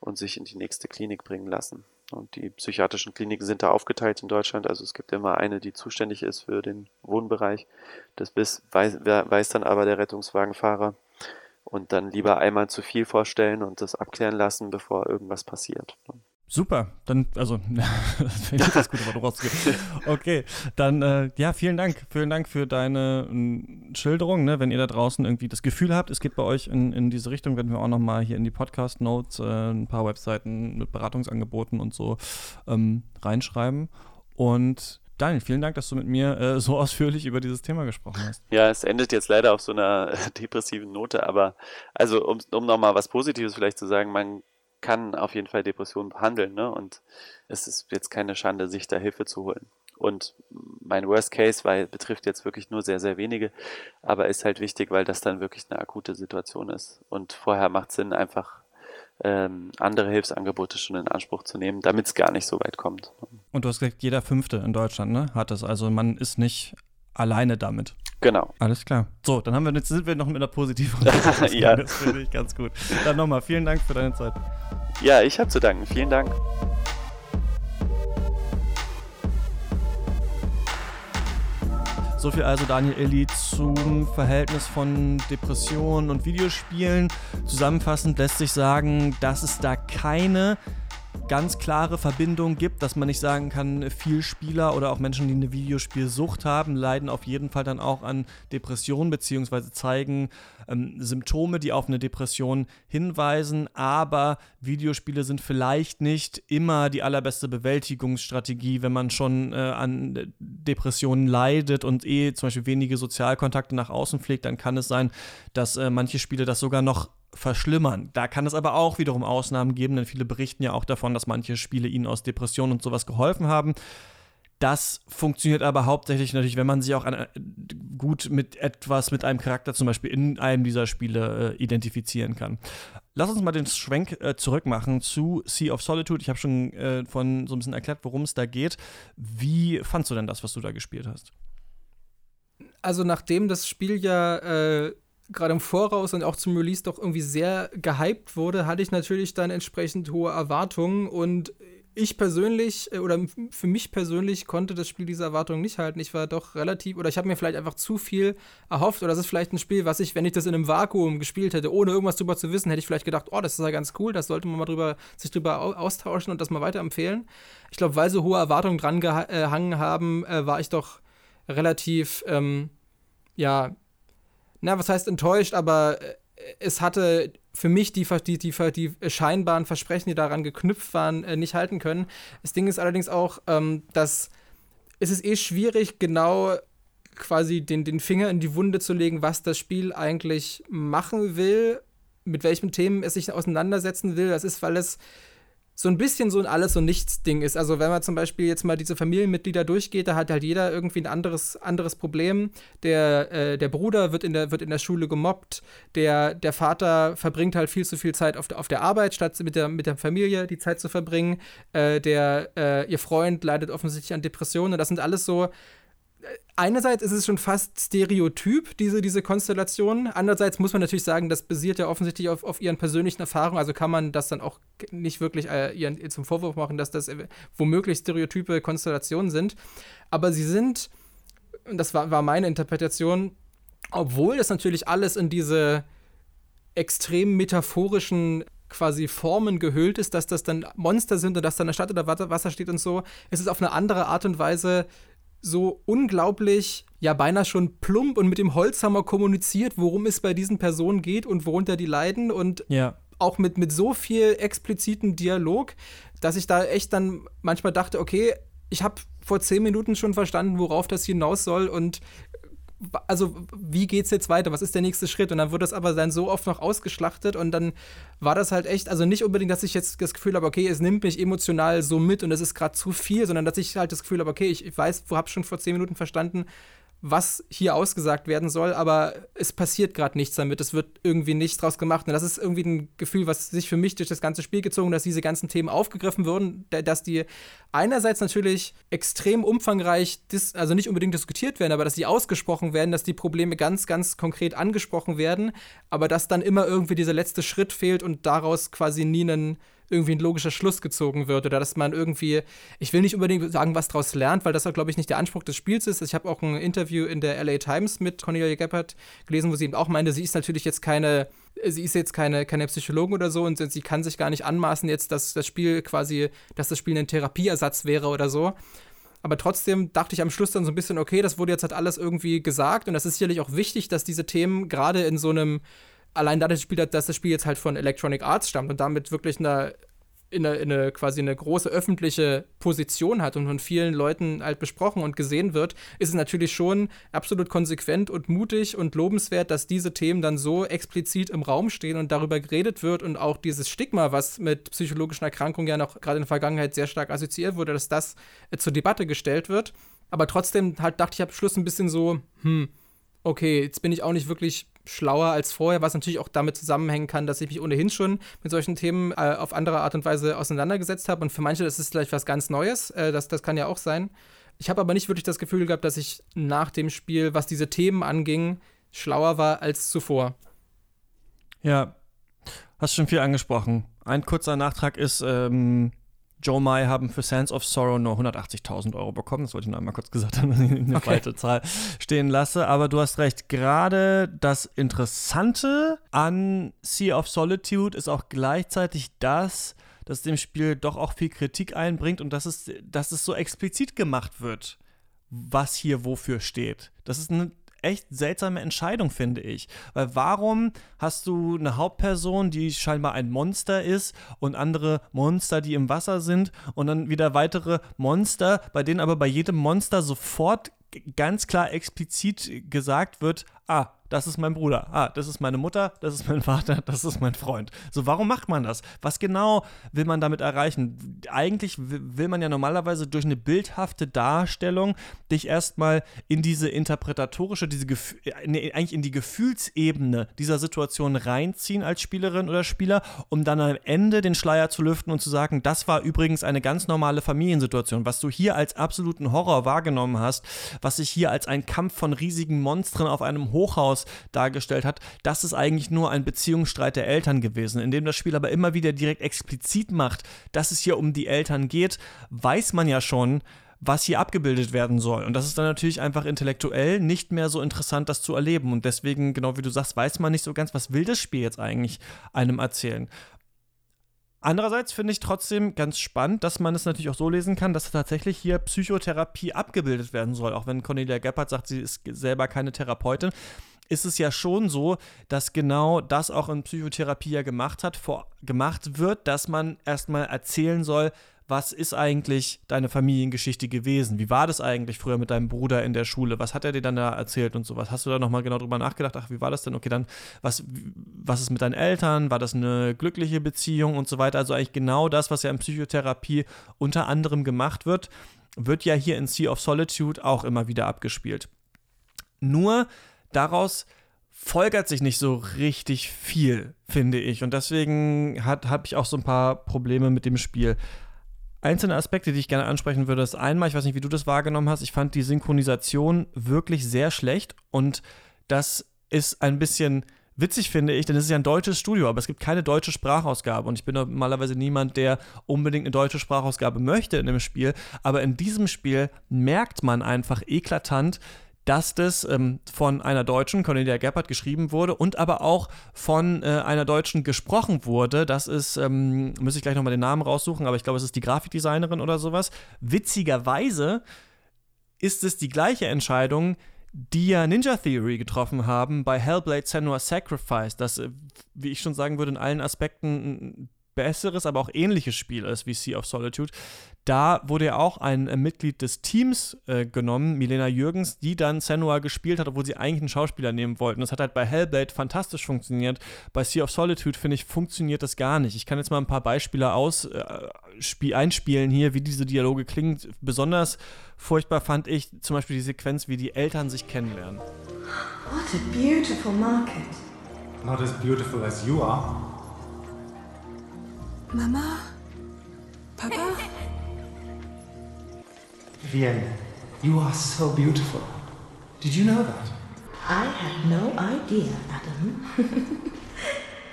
[SPEAKER 3] und sich in die nächste Klinik bringen lassen. Und die psychiatrischen Kliniken sind da aufgeteilt in Deutschland. Also es gibt immer eine, die zuständig ist für den Wohnbereich. Das weiß, weiß dann aber der Rettungswagenfahrer. Und dann lieber einmal zu viel vorstellen und das abklären lassen, bevor irgendwas passiert.
[SPEAKER 1] Super, dann, also, das das Gute, rausgibst. Okay, dann, äh, ja, vielen Dank. Vielen Dank für deine äh, Schilderung. Ne? Wenn ihr da draußen irgendwie das Gefühl habt, es geht bei euch in, in diese Richtung, werden wir auch nochmal hier in die Podcast-Notes äh, ein paar Webseiten mit Beratungsangeboten und so ähm, reinschreiben. Und Daniel, vielen Dank, dass du mit mir äh, so ausführlich über dieses Thema gesprochen hast.
[SPEAKER 3] Ja, es endet jetzt leider auf so einer depressiven Note, aber also um, um nochmal was Positives vielleicht zu sagen, man kann auf jeden Fall Depressionen behandeln. Ne? Und es ist jetzt keine Schande, sich da Hilfe zu holen. Und mein Worst Case, weil betrifft jetzt wirklich nur sehr, sehr wenige, aber ist halt wichtig, weil das dann wirklich eine akute Situation ist. Und vorher macht es Sinn, einfach ähm, andere Hilfsangebote schon in Anspruch zu nehmen, damit es gar nicht so weit kommt.
[SPEAKER 1] Und du hast gesagt, jeder Fünfte in Deutschland ne, hat es. Also man ist nicht alleine damit.
[SPEAKER 3] Genau.
[SPEAKER 1] Alles klar. So, dann haben wir, jetzt sind wir noch mit einer positiven
[SPEAKER 3] ja.
[SPEAKER 1] Das finde ich ganz gut. Dann nochmal vielen Dank für deine Zeit.
[SPEAKER 3] Ja, ich habe zu danken. Vielen Dank.
[SPEAKER 1] So viel also Daniel Illy zum Verhältnis von Depressionen und Videospielen. Zusammenfassend lässt sich sagen, dass es da keine ganz klare Verbindung gibt, dass man nicht sagen kann, viel Spieler oder auch Menschen, die eine Videospielsucht haben, leiden auf jeden Fall dann auch an Depressionen beziehungsweise zeigen ähm, Symptome, die auf eine Depression hinweisen. Aber Videospiele sind vielleicht nicht immer die allerbeste Bewältigungsstrategie, wenn man schon äh, an Depressionen leidet und eh zum Beispiel wenige Sozialkontakte nach außen pflegt, dann kann es sein, dass äh, manche Spiele das sogar noch verschlimmern. Da kann es aber auch wiederum Ausnahmen geben, denn viele berichten ja auch davon, dass manche Spiele ihnen aus Depressionen und sowas geholfen haben. Das funktioniert aber hauptsächlich natürlich, wenn man sich auch an, gut mit etwas, mit einem Charakter zum Beispiel in einem dieser Spiele äh, identifizieren kann. Lass uns mal den Schwenk äh, zurück machen zu Sea of Solitude. Ich habe schon äh, von so ein bisschen erklärt, worum es da geht. Wie fandst du denn das, was du da gespielt hast?
[SPEAKER 2] Also nachdem das Spiel ja äh, gerade im Voraus und auch zum Release doch irgendwie sehr gehypt wurde, hatte ich natürlich dann entsprechend hohe Erwartungen und ich persönlich äh, oder für mich persönlich konnte das Spiel diese Erwartungen nicht halten. Ich war doch relativ oder ich habe mir vielleicht einfach zu viel erhofft oder das ist vielleicht ein Spiel, was ich, wenn ich das in einem Vakuum gespielt hätte, ohne irgendwas drüber zu wissen, hätte ich vielleicht gedacht, oh, das ist ja ganz cool, das sollte man mal drüber, sich drüber austauschen und das mal weiterempfehlen. Ich glaube, weil so hohe Erwartungen dran gehangen äh, haben, äh, war ich doch relativ, ähm, ja, na, was heißt enttäuscht, aber äh, es hatte für mich die, die, die, die scheinbaren Versprechen, die daran geknüpft waren, äh, nicht halten können. Das Ding ist allerdings auch, ähm, dass es ist eh schwierig, genau quasi den, den Finger in die Wunde zu legen, was das Spiel eigentlich machen will, mit welchen Themen es sich auseinandersetzen will. Das ist, weil es so ein bisschen so ein Alles- und Nichts-Ding ist. Also wenn man zum Beispiel jetzt mal diese Familienmitglieder durchgeht, da hat halt jeder irgendwie ein anderes, anderes Problem. Der, äh, der Bruder wird in der, wird in der Schule gemobbt, der, der Vater verbringt halt viel zu viel Zeit auf der, auf der Arbeit, statt mit der, mit der Familie die Zeit zu verbringen. Äh, der, äh, ihr Freund leidet offensichtlich an Depressionen. Und das sind alles so einerseits ist es schon fast Stereotyp, diese, diese Konstellation. Andererseits muss man natürlich sagen, das basiert ja offensichtlich auf, auf ihren persönlichen Erfahrungen. Also kann man das dann auch nicht wirklich äh, ihren, zum Vorwurf machen, dass das womöglich stereotype Konstellationen sind. Aber sie sind, und das war, war meine Interpretation, obwohl das natürlich alles in diese extrem metaphorischen quasi Formen gehüllt ist, dass das dann Monster sind und dass dann eine Stadt oder Wasser steht und so, ist es auf eine andere Art und Weise so unglaublich, ja beinahe schon plump und mit dem Holzhammer kommuniziert, worum es bei diesen Personen geht und worunter die leiden und
[SPEAKER 1] ja.
[SPEAKER 2] auch mit, mit so viel explizitem Dialog, dass ich da echt dann manchmal dachte, okay, ich habe vor zehn Minuten schon verstanden, worauf das hinaus soll und also wie geht's jetzt weiter? Was ist der nächste Schritt? Und dann wurde das aber dann so oft noch ausgeschlachtet und dann war das halt echt, also nicht unbedingt, dass ich jetzt das Gefühl habe, okay, es nimmt mich emotional so mit und es ist gerade zu viel, sondern dass ich halt das Gefühl habe, okay, ich, ich weiß, wo habe schon vor zehn Minuten verstanden, was hier ausgesagt werden soll, aber es passiert gerade nichts damit. Es wird irgendwie nichts draus gemacht. Und das ist irgendwie ein Gefühl, was sich für mich durch das ganze Spiel gezogen, dass diese ganzen Themen aufgegriffen wurden, dass die einerseits natürlich extrem umfangreich, also nicht unbedingt diskutiert werden, aber dass sie ausgesprochen werden, dass die Probleme ganz, ganz konkret angesprochen werden, aber dass dann immer irgendwie dieser letzte Schritt fehlt und daraus quasi nie einen irgendwie ein logischer Schluss gezogen wird oder dass man irgendwie, ich will nicht unbedingt sagen, was daraus lernt, weil das, glaube ich, nicht der Anspruch des Spiels ist. Ich habe auch ein Interview in der LA Times mit Cornelia Gebhardt gelesen, wo sie eben auch meinte, sie ist natürlich jetzt keine, sie ist jetzt keine, keine Psychologin oder so und sie kann sich gar nicht anmaßen, jetzt, dass das Spiel quasi, dass das Spiel ein Therapieersatz wäre oder so. Aber trotzdem dachte ich am Schluss dann so ein bisschen, okay, das wurde jetzt halt alles irgendwie gesagt und das ist sicherlich auch wichtig, dass diese Themen gerade in so einem allein dadurch, Spiel, dass das Spiel jetzt halt von Electronic Arts stammt und damit wirklich eine, in eine, in eine, quasi eine große öffentliche Position hat und von vielen Leuten halt besprochen und gesehen wird, ist es natürlich schon absolut konsequent und mutig und lobenswert, dass diese Themen dann so explizit im Raum stehen und darüber geredet wird und auch dieses Stigma, was mit psychologischen Erkrankungen ja noch gerade in der Vergangenheit sehr stark assoziiert wurde, dass das äh, zur Debatte gestellt wird. Aber trotzdem halt dachte ich am Schluss ein bisschen so, hm, okay, jetzt bin ich auch nicht wirklich schlauer als vorher, was natürlich auch damit zusammenhängen kann, dass ich mich ohnehin schon mit solchen Themen äh, auf andere Art und Weise auseinandergesetzt habe. Und für manche ist es vielleicht was ganz Neues. Äh, das, das kann ja auch sein. Ich habe aber nicht wirklich das Gefühl gehabt, dass ich nach dem Spiel, was diese Themen anging, schlauer war als zuvor.
[SPEAKER 1] Ja, hast schon viel angesprochen. Ein kurzer Nachtrag ist, ähm, Joe Mai haben für Sands of Sorrow nur 180.000 Euro bekommen. Das wollte ich nur einmal kurz gesagt haben, dass ich eine okay. falsche Zahl stehen lasse. Aber du hast recht. Gerade das Interessante an Sea of Solitude ist auch gleichzeitig das, dass dem Spiel doch auch viel Kritik einbringt und dass es, dass es so explizit gemacht wird, was hier wofür steht. Das ist eine echt seltsame Entscheidung, finde ich. Weil warum hast du eine Hauptperson, die scheinbar ein Monster ist und andere Monster, die im Wasser sind und dann wieder weitere Monster, bei denen aber bei jedem Monster sofort ganz klar explizit gesagt wird, ah, das ist mein Bruder, ah, das ist meine Mutter, das ist mein Vater, das ist mein Freund. So, warum macht man das? Was genau will man damit erreichen? Eigentlich will man ja normalerweise durch eine bildhafte Darstellung dich erstmal in diese interpretatorische, diese Gef nee, eigentlich in die Gefühlsebene dieser Situation reinziehen als Spielerin oder Spieler, um dann am Ende den Schleier zu lüften und zu sagen, das war übrigens eine ganz normale Familiensituation. Was du hier als absoluten Horror wahrgenommen hast, was sich hier als ein Kampf von riesigen Monstern auf einem Hochhaus Chaos dargestellt hat, das ist eigentlich nur ein Beziehungsstreit der Eltern gewesen. Indem das Spiel aber immer wieder direkt explizit macht, dass es hier um die Eltern geht, weiß man ja schon, was hier abgebildet werden soll. Und das ist dann natürlich einfach intellektuell nicht mehr so interessant, das zu erleben. Und deswegen, genau wie du sagst, weiß man nicht so ganz, was will das Spiel jetzt eigentlich einem erzählen. Andererseits finde ich trotzdem ganz spannend, dass man es natürlich auch so lesen kann, dass tatsächlich hier Psychotherapie abgebildet werden soll. Auch wenn Cornelia Gebhardt sagt, sie ist selber keine Therapeutin ist es ja schon so, dass genau das auch in Psychotherapie ja gemacht hat, vor, gemacht wird, dass man erstmal erzählen soll, was ist eigentlich deine Familiengeschichte gewesen? Wie war das eigentlich früher mit deinem Bruder in der Schule? Was hat er dir dann da erzählt und sowas? Hast du da nochmal genau drüber nachgedacht? Ach, wie war das denn? Okay, dann, was, was ist mit deinen Eltern? War das eine glückliche Beziehung und so weiter? Also eigentlich genau das, was ja in Psychotherapie unter anderem gemacht wird, wird ja hier in Sea of Solitude auch immer wieder abgespielt. Nur daraus folgert sich nicht so richtig viel, finde ich. Und deswegen habe ich auch so ein paar Probleme mit dem Spiel. Einzelne Aspekte, die ich gerne ansprechen würde, ist einmal, ich weiß nicht, wie du das wahrgenommen hast, ich fand die Synchronisation wirklich sehr schlecht und das ist ein bisschen witzig, finde ich, denn es ist ja ein deutsches Studio, aber es gibt keine deutsche Sprachausgabe und ich bin normalerweise niemand, der unbedingt eine deutsche Sprachausgabe möchte in einem Spiel, aber in diesem Spiel merkt man einfach eklatant, dass das ähm, von einer Deutschen, Cornelia Gebhardt, geschrieben wurde und aber auch von äh, einer Deutschen gesprochen wurde. Das ist, ähm, müsste ich gleich nochmal den Namen raussuchen, aber ich glaube, es ist die Grafikdesignerin oder sowas. Witzigerweise ist es die gleiche Entscheidung, die ja Ninja Theory getroffen haben bei Hellblade Senua's Sacrifice, das, äh, wie ich schon sagen würde, in allen Aspekten besseres, aber auch ähnliches Spiel ist wie Sea of Solitude. Da wurde ja auch ein äh, Mitglied des Teams äh, genommen, Milena Jürgens, die dann Senua gespielt hat, obwohl sie eigentlich einen Schauspieler nehmen wollten. Das hat halt bei Hellblade fantastisch funktioniert. Bei Sea of Solitude, finde ich, funktioniert das gar nicht. Ich kann jetzt mal ein paar Beispiele aus, äh, einspielen hier, wie diese Dialoge klingen. Besonders furchtbar fand ich zum Beispiel die Sequenz, wie die Eltern sich kennenlernen. What a beautiful market. Not as beautiful as you are. Mama? Papa?
[SPEAKER 4] Vienne, you are so beautiful. Did you know that?
[SPEAKER 5] I had no idea, Adam.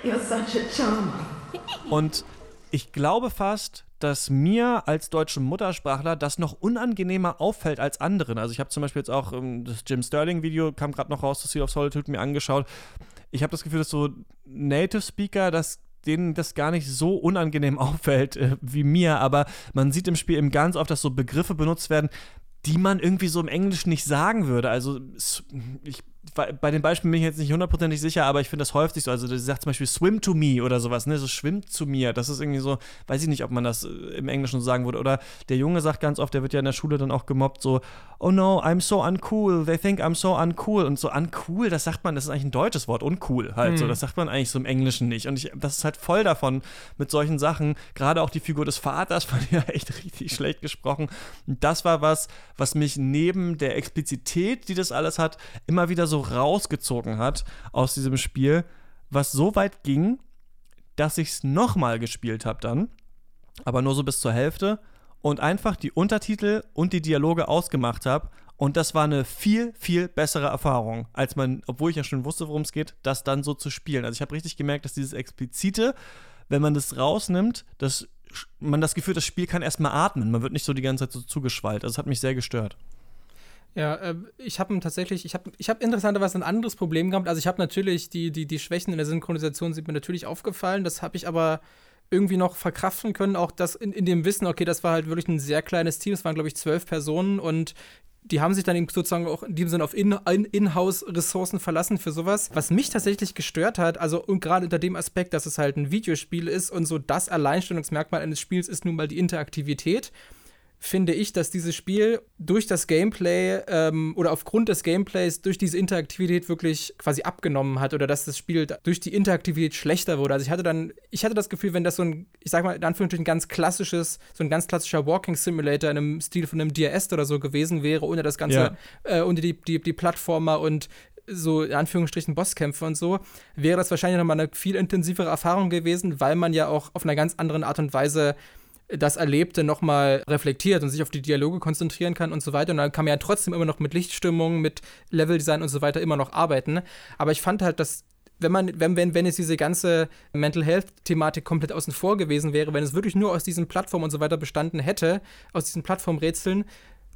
[SPEAKER 5] You're such a charmer.
[SPEAKER 1] Und ich glaube fast, dass mir als deutschem Muttersprachler das noch unangenehmer auffällt als anderen. Also ich habe zum Beispiel jetzt auch um, das Jim Sterling-Video, kam gerade noch raus, das Sea of Solitude, mir angeschaut. Ich habe das Gefühl, dass so Native Speaker das denen das gar nicht so unangenehm auffällt äh, wie mir, aber man sieht im Spiel eben ganz oft, dass so Begriffe benutzt werden, die man irgendwie so im Englisch nicht sagen würde. Also ich bei den Beispielen bin ich jetzt nicht hundertprozentig sicher, aber ich finde das häufig so. Also, sie sagt zum Beispiel swim to me oder sowas, ne? So schwimmt zu mir. Das ist irgendwie so, weiß ich nicht, ob man das äh, im Englischen so sagen würde. Oder der Junge sagt ganz oft, der wird ja in der Schule dann auch gemobbt, so, oh no, I'm so uncool, they think I'm so uncool. Und so uncool, das sagt man, das ist eigentlich ein deutsches Wort, uncool halt hm. so. Das sagt man eigentlich so im Englischen nicht. Und ich, das ist halt voll davon mit solchen Sachen. Gerade auch die Figur des Vaters ich ja echt richtig schlecht gesprochen. Und das war was, was mich neben der Explizität, die das alles hat, immer wieder so rausgezogen hat aus diesem Spiel, was so weit ging, dass ich es nochmal gespielt habe dann, aber nur so bis zur Hälfte und einfach die Untertitel und die Dialoge ausgemacht habe. Und das war eine viel, viel bessere Erfahrung, als man, obwohl ich ja schon wusste, worum es geht, das dann so zu spielen. Also ich habe richtig gemerkt, dass dieses Explizite, wenn man das rausnimmt, dass man das Gefühl, das Spiel kann erstmal atmen. Man wird nicht so die ganze Zeit so zugeschwallt. Also das hat mich sehr gestört.
[SPEAKER 2] Ja, äh, ich habe tatsächlich, ich habe ich hab interessanterweise ein anderes Problem gehabt. Also ich habe natürlich die, die, die Schwächen in der Synchronisation sind mir natürlich aufgefallen. Das habe ich aber irgendwie noch verkraften können. Auch das in, in dem Wissen, okay, das war halt wirklich ein sehr kleines Team. Es waren, glaube ich, zwölf Personen und die haben sich dann eben sozusagen auch in dem Sinne auf In-House-Ressourcen verlassen für sowas. Was mich tatsächlich gestört hat, also und gerade unter dem Aspekt, dass es halt ein Videospiel ist und so das Alleinstellungsmerkmal eines Spiels ist nun mal die Interaktivität finde ich, dass dieses Spiel durch das Gameplay ähm, oder aufgrund des Gameplays durch diese Interaktivität wirklich quasi abgenommen hat oder dass das Spiel durch die Interaktivität schlechter wurde. Also ich hatte dann, ich hatte das Gefühl, wenn das so ein, ich sag mal in Anführungsstrichen ein ganz klassisches, so ein ganz klassischer Walking Simulator in einem Stil von einem DRS oder so gewesen wäre, ohne das Ganze, ja. äh, ohne die, die, die Plattformer und so in Anführungsstrichen Bosskämpfe und so, wäre das wahrscheinlich nochmal eine viel intensivere Erfahrung gewesen, weil man ja auch auf einer ganz anderen Art und Weise das Erlebte nochmal reflektiert und sich auf die Dialoge konzentrieren kann und so weiter. Und dann kann man ja trotzdem immer noch mit Lichtstimmung, mit Leveldesign und so weiter immer noch arbeiten. Aber ich fand halt, dass wenn man, wenn, wenn, wenn es diese ganze Mental Health-Thematik komplett außen vor gewesen wäre, wenn es wirklich nur aus diesen Plattformen und so weiter bestanden hätte, aus diesen Plattformrätseln,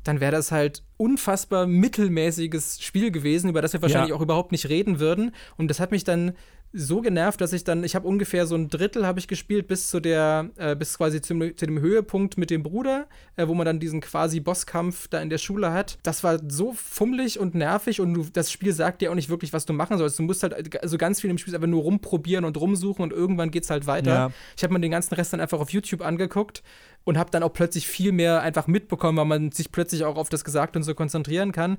[SPEAKER 2] dann wäre das halt unfassbar mittelmäßiges Spiel gewesen, über das wir wahrscheinlich ja. auch überhaupt nicht reden würden. Und das hat mich dann so genervt, dass ich dann, ich habe ungefähr so ein Drittel habe ich gespielt bis zu der, äh, bis quasi zum, zu dem Höhepunkt mit dem Bruder, äh, wo man dann diesen quasi Bosskampf da in der Schule hat. Das war so fummelig und nervig und du, das Spiel sagt dir auch nicht wirklich, was du machen sollst. Du musst halt, also ganz viel im Spiel einfach nur rumprobieren und rumsuchen und irgendwann geht es halt weiter. Ja. Ich habe mir den ganzen Rest dann einfach auf YouTube angeguckt und habe dann auch plötzlich viel mehr einfach mitbekommen, weil man sich plötzlich auch auf das Gesagte und so konzentrieren kann.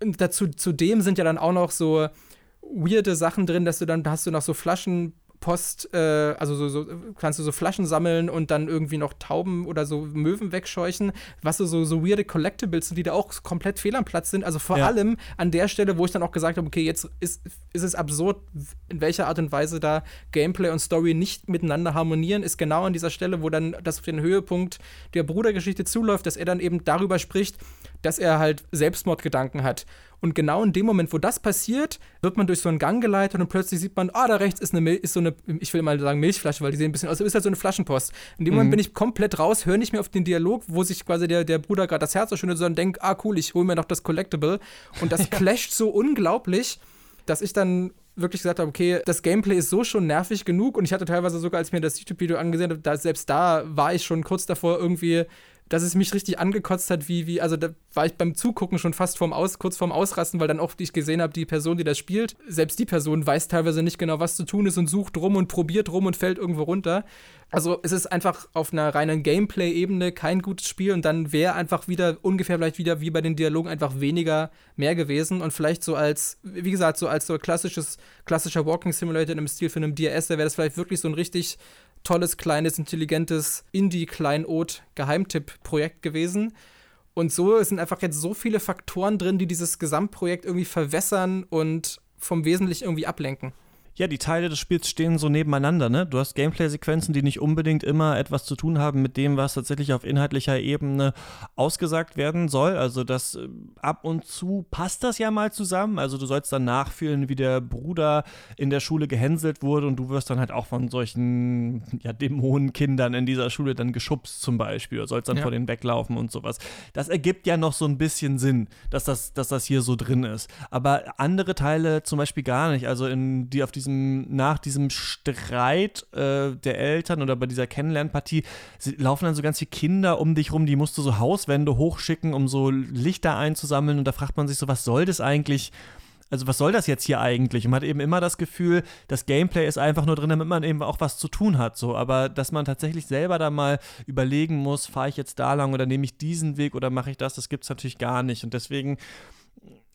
[SPEAKER 2] Und dazu, zudem sind ja dann auch noch so weirde Sachen drin, dass du dann hast du noch so Flaschen Post, äh, also so, so, kannst du so Flaschen sammeln und dann irgendwie noch Tauben oder so Möwen wegscheuchen, was so, so, so weirde Collectibles sind, die da auch komplett fehl am Platz sind. Also vor ja. allem an der Stelle, wo ich dann auch gesagt habe, okay, jetzt ist, ist es absurd, in welcher Art und Weise da Gameplay und Story nicht miteinander harmonieren, ist genau an dieser Stelle, wo dann das auf den Höhepunkt der Brudergeschichte zuläuft, dass er dann eben darüber spricht, dass er halt Selbstmordgedanken hat. Und genau in dem Moment, wo das passiert, wird man durch so einen Gang geleitet und plötzlich sieht man, ah, da rechts ist, eine Mil ist so eine, ich will mal sagen Milchflasche, weil die sehen ein bisschen aus, ist halt so eine Flaschenpost. In dem mhm. Moment bin ich komplett raus, höre nicht mehr auf den Dialog, wo sich quasi der, der Bruder gerade das Herz schön sondern denkt, ah, cool, ich hole mir noch das Collectible. Und das clasht so unglaublich, dass ich dann wirklich gesagt habe, okay, das Gameplay ist so schon nervig genug und ich hatte teilweise sogar, als ich mir das YouTube-Video angesehen habe, da, selbst da war ich schon kurz davor, irgendwie dass es mich richtig angekotzt hat, wie, wie, also da war ich beim Zugucken schon fast vorm Aus, kurz vorm Ausrasten, weil dann auch ich gesehen habe, die Person, die das spielt, selbst die Person weiß teilweise nicht genau, was zu tun ist und sucht rum und probiert rum und fällt irgendwo runter. Also es ist einfach auf einer reinen Gameplay-Ebene kein gutes Spiel und dann wäre einfach wieder ungefähr vielleicht wieder wie bei den Dialogen einfach weniger mehr gewesen und vielleicht so als, wie gesagt, so als so klassisches, klassischer Walking Simulator in einem Stil für einen DRS, da wäre das vielleicht wirklich so ein richtig tolles, kleines, intelligentes Indie-Kleinod-Geheimtipp-Projekt gewesen. Und so sind einfach jetzt so viele Faktoren drin, die dieses Gesamtprojekt irgendwie verwässern und vom Wesentlichen irgendwie ablenken.
[SPEAKER 1] Ja, die Teile des Spiels stehen so nebeneinander, ne? Du hast Gameplay-Sequenzen, die nicht unbedingt immer etwas zu tun haben mit dem, was tatsächlich auf inhaltlicher Ebene ausgesagt werden soll. Also das äh, ab und zu passt das ja mal zusammen. Also du sollst dann nachfühlen, wie der Bruder in der Schule gehänselt wurde und du wirst dann halt auch von solchen ja, Dämonenkindern in dieser Schule dann geschubst zum Beispiel. Du sollst dann ja. vor denen weglaufen und sowas. Das ergibt ja noch so ein bisschen Sinn, dass das, dass das hier so drin ist. Aber andere Teile zum Beispiel gar nicht. Also in die auf die diesem, nach diesem Streit äh, der Eltern oder bei dieser Kennenlernpartie laufen dann so ganz viele Kinder um dich rum, die musst du so Hauswände hochschicken, um so Lichter einzusammeln. Und da fragt man sich so, was soll das eigentlich? Also was soll das jetzt hier eigentlich? Und man hat eben immer das Gefühl, das Gameplay ist einfach nur drin, damit man eben auch was zu tun hat. So, aber dass man tatsächlich selber da mal überlegen muss, fahre ich jetzt da lang oder nehme ich diesen Weg oder mache ich das, das gibt es natürlich gar nicht. Und deswegen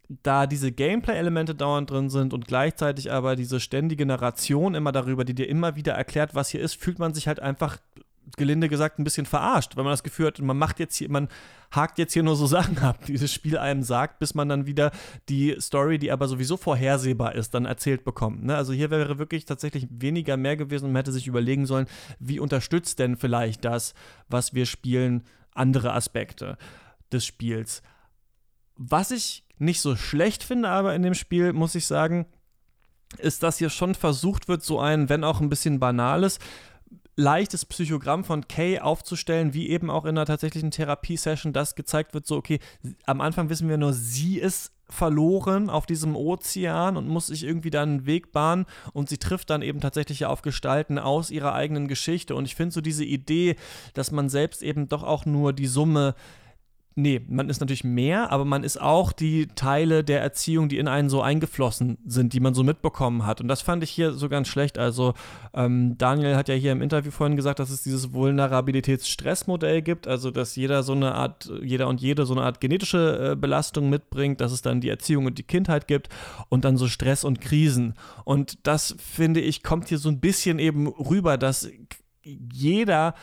[SPEAKER 1] da diese Gameplay-Elemente dauernd drin sind und gleichzeitig aber diese ständige Narration immer darüber, die dir immer wieder erklärt, was hier ist, fühlt man sich halt einfach gelinde gesagt ein bisschen verarscht, weil man das Gefühl hat, man macht jetzt hier, man hakt jetzt hier nur so Sachen ab, die dieses Spiel einem sagt, bis man dann wieder die Story, die aber sowieso vorhersehbar ist, dann erzählt bekommt. Ne? Also hier wäre wirklich tatsächlich weniger mehr gewesen und man hätte sich überlegen sollen, wie unterstützt denn vielleicht das, was wir spielen, andere Aspekte des Spiels. Was ich nicht so schlecht finde, aber in dem Spiel muss ich sagen, ist, dass hier schon versucht wird, so ein, wenn auch ein bisschen banales, leichtes Psychogramm von Kay aufzustellen, wie eben auch in einer tatsächlichen Therapiesession, das gezeigt wird, so, okay, am Anfang wissen wir nur, sie ist verloren auf diesem Ozean und muss sich irgendwie dann einen Weg bahnen und sie trifft dann eben tatsächlich auf Gestalten aus ihrer eigenen Geschichte. Und ich finde so diese Idee, dass man selbst eben doch auch nur die Summe Nee, man ist natürlich mehr, aber man ist auch die Teile der Erziehung, die in einen so eingeflossen sind, die man so mitbekommen hat. Und das fand ich hier so ganz schlecht. Also ähm, Daniel hat ja hier im Interview vorhin gesagt, dass es dieses Vulnerabilitätsstressmodell gibt, also dass jeder so eine Art, jeder und jede so eine Art genetische äh, Belastung mitbringt, dass es dann die Erziehung und die Kindheit gibt und dann so Stress und Krisen. Und das finde ich kommt hier so ein bisschen eben rüber, dass jeder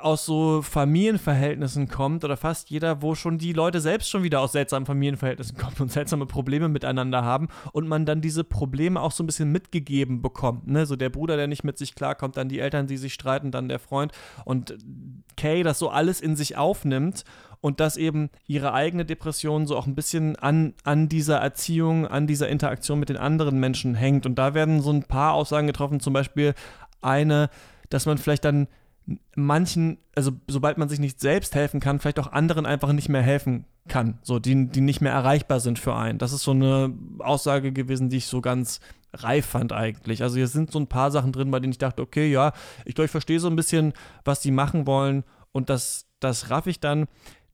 [SPEAKER 1] aus so Familienverhältnissen kommt oder fast jeder, wo schon die Leute selbst schon wieder aus seltsamen Familienverhältnissen kommen und seltsame Probleme miteinander haben und man dann diese Probleme auch so ein bisschen mitgegeben bekommt. Ne? So der Bruder, der nicht mit sich klarkommt, dann die Eltern, die sich streiten, dann der Freund und Kay das so alles in sich aufnimmt und dass eben ihre eigene Depression so auch ein bisschen an, an dieser Erziehung, an dieser Interaktion mit den anderen Menschen hängt. Und da werden so ein paar Aussagen getroffen, zum Beispiel eine, dass man vielleicht dann manchen, also sobald man sich nicht selbst helfen kann, vielleicht auch anderen einfach nicht mehr helfen kann, so die, die nicht mehr erreichbar sind für einen. Das ist so eine Aussage gewesen, die ich so ganz reif fand eigentlich. Also hier sind so ein paar Sachen drin, bei denen ich dachte, okay, ja, ich glaube, ich verstehe so ein bisschen, was die machen wollen und das, das raff ich dann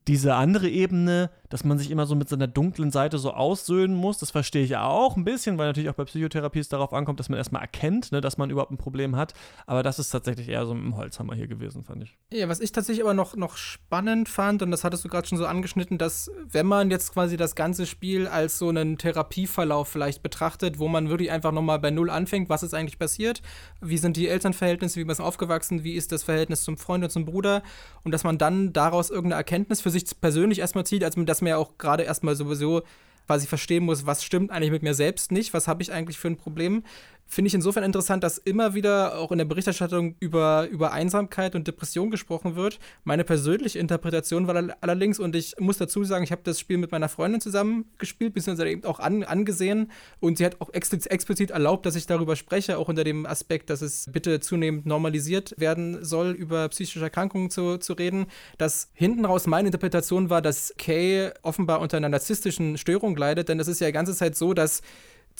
[SPEAKER 1] diese andere Ebene, dass man sich immer so mit seiner dunklen Seite so aussöhnen muss, das verstehe ich auch ein bisschen, weil natürlich auch bei Psychotherapie es darauf ankommt, dass man erstmal erkennt, ne, dass man überhaupt ein Problem hat. Aber das ist tatsächlich eher so ein Holzhammer hier gewesen, fand ich.
[SPEAKER 2] Ja, was ich tatsächlich aber noch, noch spannend fand, und das hattest du gerade schon so angeschnitten, dass wenn man jetzt quasi das ganze Spiel als so einen Therapieverlauf vielleicht betrachtet, wo man wirklich einfach nochmal bei Null anfängt, was ist eigentlich passiert, wie sind die Elternverhältnisse, wie man ist aufgewachsen, wie ist das Verhältnis zum Freund und zum Bruder? Und dass man dann daraus irgendeine Erkenntnis für sich persönlich erstmal zieht, als dass man ja auch gerade erstmal sowieso quasi verstehen muss, was stimmt eigentlich mit mir selbst nicht, was habe ich eigentlich für ein Problem, finde ich insofern interessant, dass immer wieder auch in der Berichterstattung über, über Einsamkeit und Depression gesprochen wird. Meine persönliche Interpretation war allerdings, und ich muss dazu sagen, ich habe das Spiel mit meiner Freundin zusammen gespielt, beziehungsweise eben auch an, angesehen. Und sie hat auch explizit erlaubt, dass ich darüber spreche, auch unter dem Aspekt, dass es bitte zunehmend normalisiert werden soll, über psychische Erkrankungen zu, zu reden. Dass hinten raus meine Interpretation war, dass Kay offenbar unter einer narzisstischen Störung leidet, denn es ist ja die ganze Zeit so, dass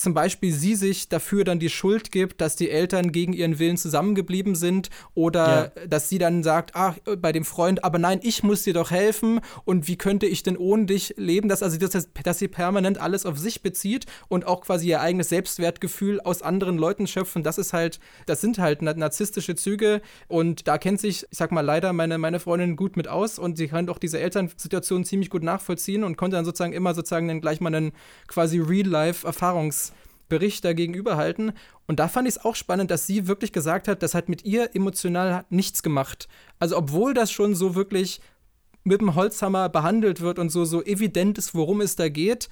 [SPEAKER 2] zum Beispiel sie sich dafür dann die Schuld gibt, dass die Eltern gegen ihren Willen zusammengeblieben sind oder ja. dass sie dann sagt, ach, bei dem Freund, aber nein, ich muss dir doch helfen und wie könnte ich denn ohne dich leben, dass also das, dass sie permanent alles auf sich bezieht und auch quasi ihr eigenes Selbstwertgefühl aus anderen Leuten schöpfen, das ist halt, das sind halt narzisstische Züge und da kennt sich, ich sag mal leider meine, meine Freundin gut mit aus und sie kann auch diese Elternsituation ziemlich gut nachvollziehen und konnte dann sozusagen immer sozusagen dann gleich mal einen quasi Real-Life-Erfahrungs- Bericht dagegenüber halten. Und da fand ich es auch spannend, dass sie wirklich gesagt hat, das hat mit ihr emotional nichts gemacht. Also obwohl das schon so wirklich mit dem Holzhammer behandelt wird und so, so evident ist, worum es da geht,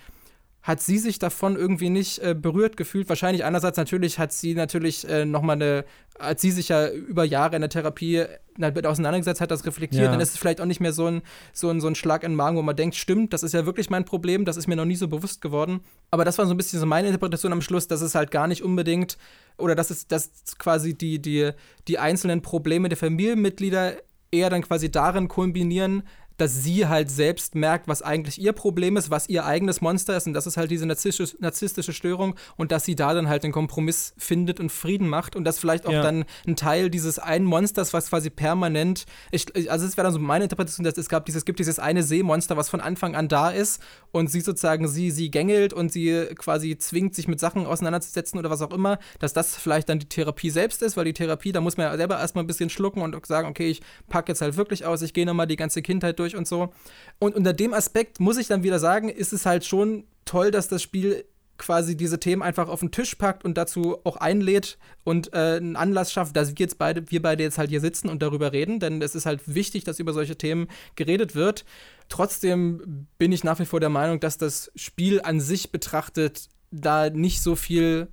[SPEAKER 2] hat sie sich davon irgendwie nicht äh, berührt gefühlt. Wahrscheinlich einerseits natürlich hat sie natürlich äh, nochmal eine, als sie sich ja über Jahre in der Therapie damit auseinandergesetzt hat, das reflektiert, ja. dann ist es vielleicht auch nicht mehr so ein, so, ein, so ein Schlag in den Magen, wo man denkt, stimmt, das ist ja wirklich mein Problem, das ist mir noch nie so bewusst geworden. Aber das war so ein bisschen so meine Interpretation am Schluss, dass es halt gar nicht unbedingt, oder dass es dass quasi die, die, die einzelnen Probleme der Familienmitglieder eher dann quasi darin kombinieren, dass sie halt selbst merkt, was eigentlich ihr Problem ist, was ihr eigenes Monster ist. Und das ist halt diese narzisstische, narzisstische Störung. Und dass sie da dann halt den Kompromiss findet und Frieden macht. Und das vielleicht auch ja. dann ein Teil dieses einen Monsters, was quasi permanent, ich, also es wäre dann so meine Interpretation, dass es gab dieses, gibt dieses eine Seemonster, was von Anfang an da ist. Und sie sozusagen sie, sie gängelt und sie quasi zwingt, sich mit Sachen auseinanderzusetzen oder was auch immer, dass das vielleicht dann die Therapie selbst ist, weil die Therapie, da muss man ja selber erstmal ein bisschen schlucken und sagen, okay, ich packe jetzt halt wirklich aus, ich gehe nochmal die ganze Kindheit durch durch und so. Und unter dem Aspekt muss ich dann wieder sagen, ist es halt schon toll, dass das Spiel quasi diese Themen einfach auf den Tisch packt und dazu auch einlädt und äh, einen Anlass schafft, dass wir jetzt beide, wir beide jetzt halt hier sitzen und darüber reden, denn es ist halt wichtig, dass über solche Themen geredet wird. Trotzdem bin ich nach wie vor der Meinung, dass das Spiel an sich betrachtet da nicht so viel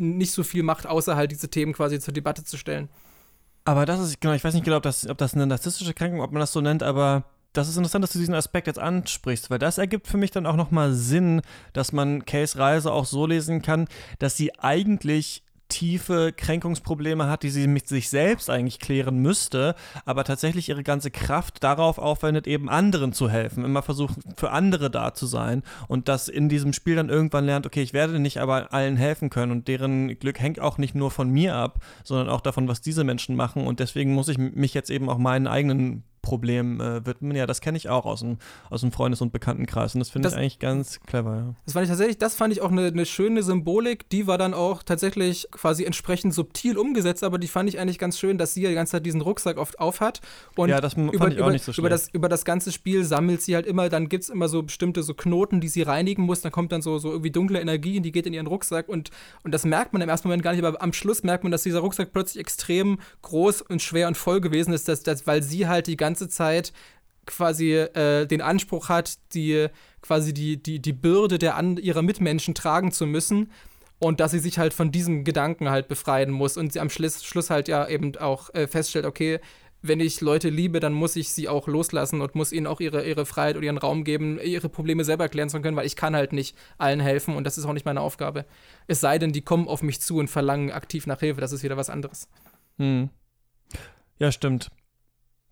[SPEAKER 2] nicht so viel macht, außer halt diese Themen quasi zur Debatte zu stellen.
[SPEAKER 1] Aber das ist, genau, ich weiß nicht genau, ob das, ob das eine narzisstische Krankung, ob man das so nennt, aber das ist interessant, dass du diesen Aspekt jetzt ansprichst, weil das ergibt für mich dann auch nochmal Sinn, dass man Case Reise auch so lesen kann, dass sie eigentlich tiefe Kränkungsprobleme hat, die sie mit sich selbst eigentlich klären müsste, aber tatsächlich ihre ganze Kraft darauf aufwendet, eben anderen zu helfen, immer versuchen, für andere da zu sein und das in diesem Spiel dann irgendwann lernt, okay, ich werde nicht aber allen helfen können und deren Glück hängt auch nicht nur von mir ab, sondern auch davon, was diese Menschen machen und deswegen muss ich mich jetzt eben auch meinen eigenen Problem äh, widmen. Ja, das kenne ich auch aus dem, aus dem Freundes- und Bekanntenkreis. Und das finde ich eigentlich ganz clever. Ja.
[SPEAKER 2] Das fand ich tatsächlich, das fand ich auch eine, eine schöne Symbolik. Die war dann auch tatsächlich quasi entsprechend subtil umgesetzt, aber die fand ich eigentlich ganz schön, dass sie ja die ganze Zeit diesen Rucksack oft aufhat. Und
[SPEAKER 1] ja, das fand
[SPEAKER 2] über,
[SPEAKER 1] ich auch
[SPEAKER 2] über,
[SPEAKER 1] nicht so schlecht.
[SPEAKER 2] Über das, über das ganze Spiel sammelt sie halt immer, dann gibt es immer so bestimmte so Knoten, die sie reinigen muss. Dann kommt dann so, so irgendwie dunkle Energie und die geht in ihren Rucksack. Und, und das merkt man im ersten Moment gar nicht, aber am Schluss merkt man, dass dieser Rucksack plötzlich extrem groß und schwer und voll gewesen ist, dass, dass, weil sie halt die ganze Zeit quasi äh, den Anspruch hat, die quasi die, die, die Bürde der an, ihrer Mitmenschen tragen zu müssen und dass sie sich halt von diesem Gedanken halt befreien muss und sie am Schluss, Schluss halt ja eben auch äh, feststellt, okay, wenn ich Leute liebe, dann muss ich sie auch loslassen und muss ihnen auch ihre, ihre Freiheit oder ihren Raum geben, ihre Probleme selber erklären zu können, weil ich kann halt nicht allen helfen und das ist auch nicht meine Aufgabe. Es sei denn, die kommen auf mich zu und verlangen aktiv nach Hilfe, das ist wieder was anderes.
[SPEAKER 1] Hm. Ja, stimmt.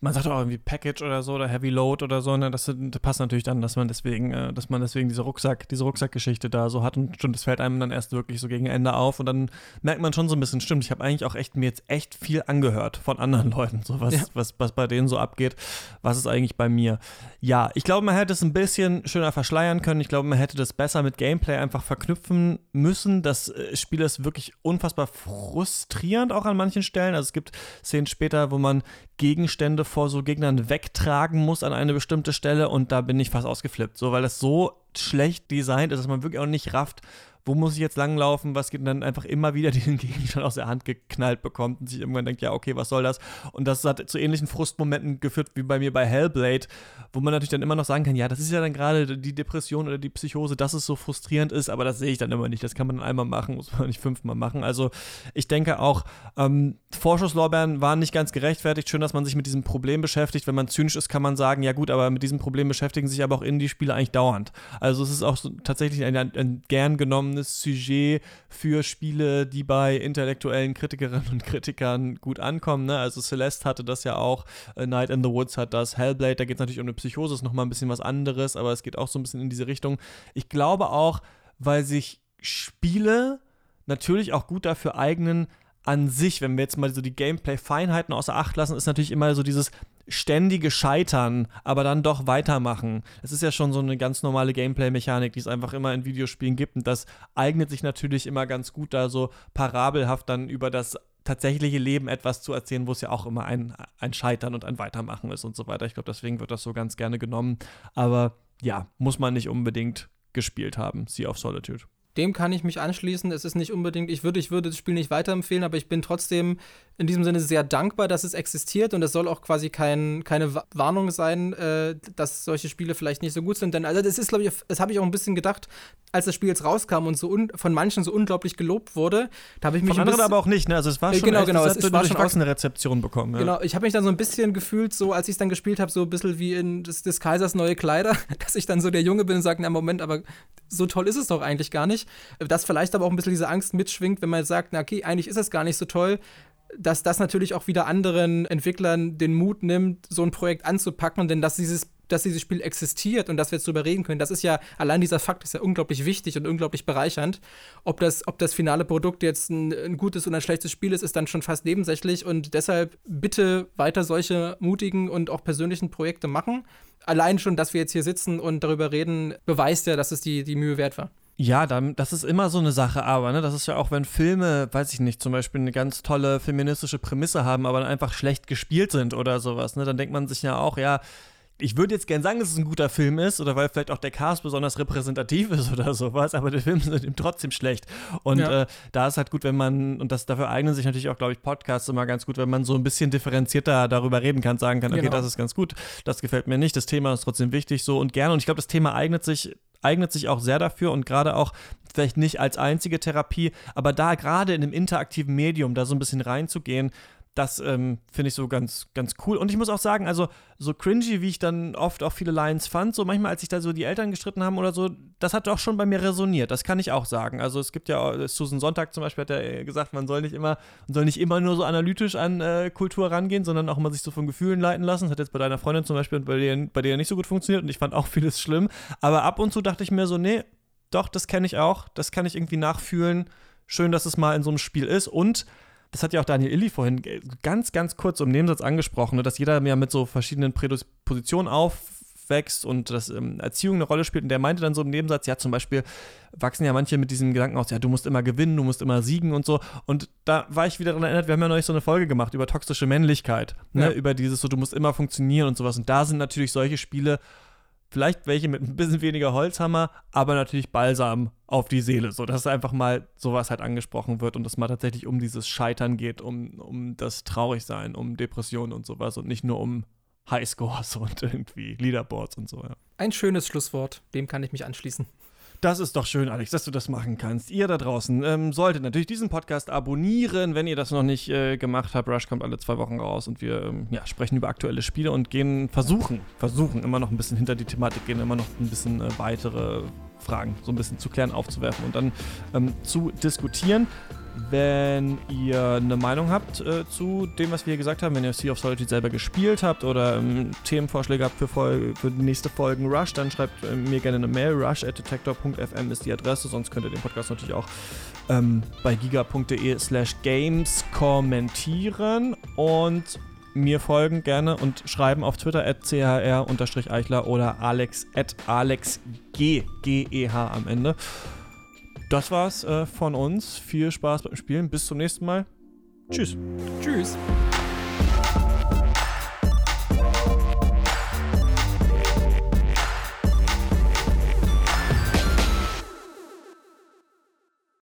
[SPEAKER 1] Man sagt auch irgendwie Package oder so oder Heavy Load oder so, ne? das, das passt natürlich dann, dass man deswegen, äh, dass man deswegen diese Rucksack, diese Rucksackgeschichte da so hat und stimmt, das fällt einem dann erst wirklich so gegen Ende auf und dann merkt man schon so ein bisschen, stimmt, ich habe eigentlich auch echt mir jetzt echt viel angehört von anderen Leuten, so was, ja. was, was bei denen so abgeht, was ist eigentlich bei mir. Ja, ich glaube, man hätte es ein bisschen schöner verschleiern können, ich glaube, man hätte das besser mit Gameplay einfach verknüpfen müssen. Das äh, Spiel ist wirklich unfassbar frustrierend auch an manchen Stellen, also es gibt Szenen später, wo man Gegenstände vor so Gegnern wegtragen muss an eine bestimmte Stelle und da bin ich fast ausgeflippt, so weil das so schlecht designt ist, dass man wirklich auch nicht rafft, wo muss ich jetzt langlaufen, was geht und dann einfach immer wieder den Gegenstand aus der Hand geknallt bekommt und sich irgendwann denkt, ja, okay, was soll das? Und das hat zu ähnlichen Frustmomenten geführt wie bei mir bei Hellblade, wo man natürlich dann immer noch sagen kann, ja, das ist ja dann gerade die Depression oder die Psychose, dass es so frustrierend ist, aber das sehe ich dann immer nicht. Das kann man dann einmal machen, muss man nicht fünfmal machen. Also ich denke auch, ähm, Vorschusslorbeeren waren nicht ganz gerechtfertigt. Schön, dass man sich mit diesem Problem beschäftigt. Wenn man zynisch ist, kann man sagen, ja gut, aber mit diesem Problem beschäftigen sich aber auch Indie-Spiele eigentlich dauernd. Also es ist auch so, tatsächlich ein, ein, gern genommenes spannendes Sujet für Spiele, die bei intellektuellen Kritikerinnen und Kritikern gut ankommen. Ne? Also Celeste hatte das ja auch, A Night in the Woods hat das, Hellblade, da geht es natürlich um eine Psychose, ist nochmal ein bisschen was anderes, aber es geht auch so ein bisschen in diese Richtung. Ich glaube auch, weil sich Spiele natürlich auch gut dafür eignen, an sich, wenn wir jetzt mal so die Gameplay-Feinheiten außer Acht lassen, ist natürlich immer so dieses ständige Scheitern, aber dann doch weitermachen. Es ist ja schon so eine ganz normale Gameplay-Mechanik, die es einfach immer in Videospielen gibt. Und das eignet sich natürlich immer ganz gut, da so parabelhaft dann über das tatsächliche Leben etwas zu erzählen, wo es ja auch immer ein, ein Scheitern und ein Weitermachen ist und so weiter. Ich glaube, deswegen wird das so ganz gerne genommen. Aber ja, muss man nicht unbedingt gespielt haben, Sea of Solitude
[SPEAKER 2] dem kann ich mich anschließen. Es ist nicht unbedingt, ich würde, ich würde das Spiel nicht weiterempfehlen, aber ich bin trotzdem in diesem Sinne sehr dankbar, dass es existiert und es soll auch quasi kein, keine Warnung sein, äh, dass solche Spiele vielleicht nicht so gut sind. Denn also das ist, glaube ich, das habe ich auch ein bisschen gedacht, als das Spiel jetzt rauskam und so von manchen so unglaublich gelobt wurde, da habe ich mich
[SPEAKER 1] von anderen aber auch nicht, ne? Also es war äh, schon
[SPEAKER 2] genau, genau,
[SPEAKER 1] es,
[SPEAKER 2] es war schon
[SPEAKER 1] auch eine Rezeption bekommen. Ja.
[SPEAKER 2] Genau, ich habe mich dann so ein bisschen gefühlt, so als ich es dann gespielt habe, so ein bisschen wie in des, des, Kaisers neue Kleider, dass ich dann so der Junge bin und sage, na Moment, aber so toll ist es doch eigentlich gar nicht. Dass vielleicht aber auch ein bisschen diese Angst mitschwingt, wenn man sagt, na okay, eigentlich ist es gar nicht so toll dass das natürlich auch wieder anderen Entwicklern den Mut nimmt, so ein Projekt anzupacken, denn dass dieses dass dieses Spiel existiert und dass wir jetzt darüber reden können, das ist ja, allein dieser Fakt ist ja unglaublich wichtig und unglaublich bereichernd. Ob das, ob das finale Produkt jetzt ein, ein gutes oder ein schlechtes Spiel ist, ist dann schon fast nebensächlich und deshalb bitte weiter solche mutigen und auch persönlichen Projekte machen. Allein schon, dass wir jetzt hier sitzen und darüber reden, beweist ja, dass es die, die Mühe wert war.
[SPEAKER 1] Ja, dann, das ist immer so eine Sache, aber, ne, das ist ja auch, wenn Filme, weiß ich nicht, zum Beispiel eine ganz tolle feministische Prämisse haben, aber dann einfach schlecht gespielt sind oder sowas, ne, dann denkt man sich ja auch, ja, ich würde jetzt gern sagen, dass es ein guter Film ist oder weil vielleicht auch der Cast besonders repräsentativ ist oder sowas, aber die Filme sind ihm trotzdem schlecht. Und ja. äh, da ist halt gut, wenn man, und das dafür eignen sich natürlich auch, glaube ich, Podcasts immer ganz gut, wenn man so ein bisschen differenzierter darüber reden kann, sagen kann, okay, genau. das ist ganz gut, das gefällt mir nicht, das Thema ist trotzdem wichtig, so und gerne. Und ich glaube, das Thema eignet sich eignet sich auch sehr dafür und gerade auch vielleicht nicht als einzige Therapie, aber da gerade in einem interaktiven Medium da so ein bisschen reinzugehen, das ähm, finde ich so ganz, ganz cool. Und ich muss auch sagen, also so cringy, wie ich dann oft auch viele Lines fand, so manchmal, als sich da so die Eltern gestritten haben oder so, das hat auch schon bei mir resoniert. Das kann ich auch sagen. Also es gibt ja, Susan Sonntag zum Beispiel hat ja gesagt, man soll nicht immer, man soll nicht immer nur so analytisch an äh, Kultur rangehen, sondern auch mal sich so von Gefühlen leiten lassen. Das hat jetzt bei deiner Freundin zum Beispiel bei der, bei der nicht so gut funktioniert und ich fand auch vieles schlimm. Aber ab und zu dachte ich mir so, nee, doch, das kenne ich auch, das kann ich irgendwie nachfühlen. Schön, dass es mal in so einem Spiel ist und das hat ja auch Daniel Illy vorhin ganz, ganz kurz im Nebensatz angesprochen, ne, dass jeder ja mit so verschiedenen Prädispositionen aufwächst und dass ähm, Erziehung eine Rolle spielt. Und der meinte dann so im Nebensatz, ja, zum Beispiel wachsen ja manche mit diesem Gedanken aus, ja, du musst immer gewinnen, du musst immer siegen und so. Und da war ich wieder daran erinnert, wir haben ja neulich so eine Folge gemacht über toxische Männlichkeit, ne, ja. über dieses so, du musst immer funktionieren und sowas. Und da sind natürlich solche Spiele Vielleicht welche mit ein bisschen weniger Holzhammer, aber natürlich Balsam auf die Seele, so dass einfach mal sowas halt angesprochen wird und es mal tatsächlich um dieses Scheitern geht, um, um das Traurigsein, um Depressionen und sowas und nicht nur um Highscores und irgendwie Leaderboards und so, ja.
[SPEAKER 2] Ein schönes Schlusswort, dem kann ich mich anschließen.
[SPEAKER 1] Das ist doch schön, Alex, dass du das machen kannst. Ihr da draußen ähm, solltet natürlich diesen Podcast abonnieren, wenn ihr das noch nicht äh, gemacht habt. Rush kommt alle zwei Wochen raus und wir ähm, ja, sprechen über aktuelle Spiele und gehen, versuchen, versuchen immer noch ein bisschen hinter die Thematik gehen, immer noch ein bisschen äh, weitere Fragen so ein bisschen zu klären, aufzuwerfen und dann ähm, zu diskutieren. Wenn ihr eine Meinung habt äh, zu dem, was wir hier gesagt haben, wenn ihr Sea of Solitude selber gespielt habt oder ähm, Themenvorschläge habt für, Fol für nächste Folgen Rush, dann schreibt äh, mir gerne eine Mail. rush.detector.fm ist die Adresse, sonst könnt ihr den Podcast natürlich auch ähm, bei giga.de slash games kommentieren und mir folgen gerne und schreiben auf Twitter at chr-eichler oder alex at alexg, G-E-H am Ende. Das war's äh, von uns. Viel Spaß beim Spielen. Bis zum nächsten Mal. Tschüss.
[SPEAKER 2] Tschüss.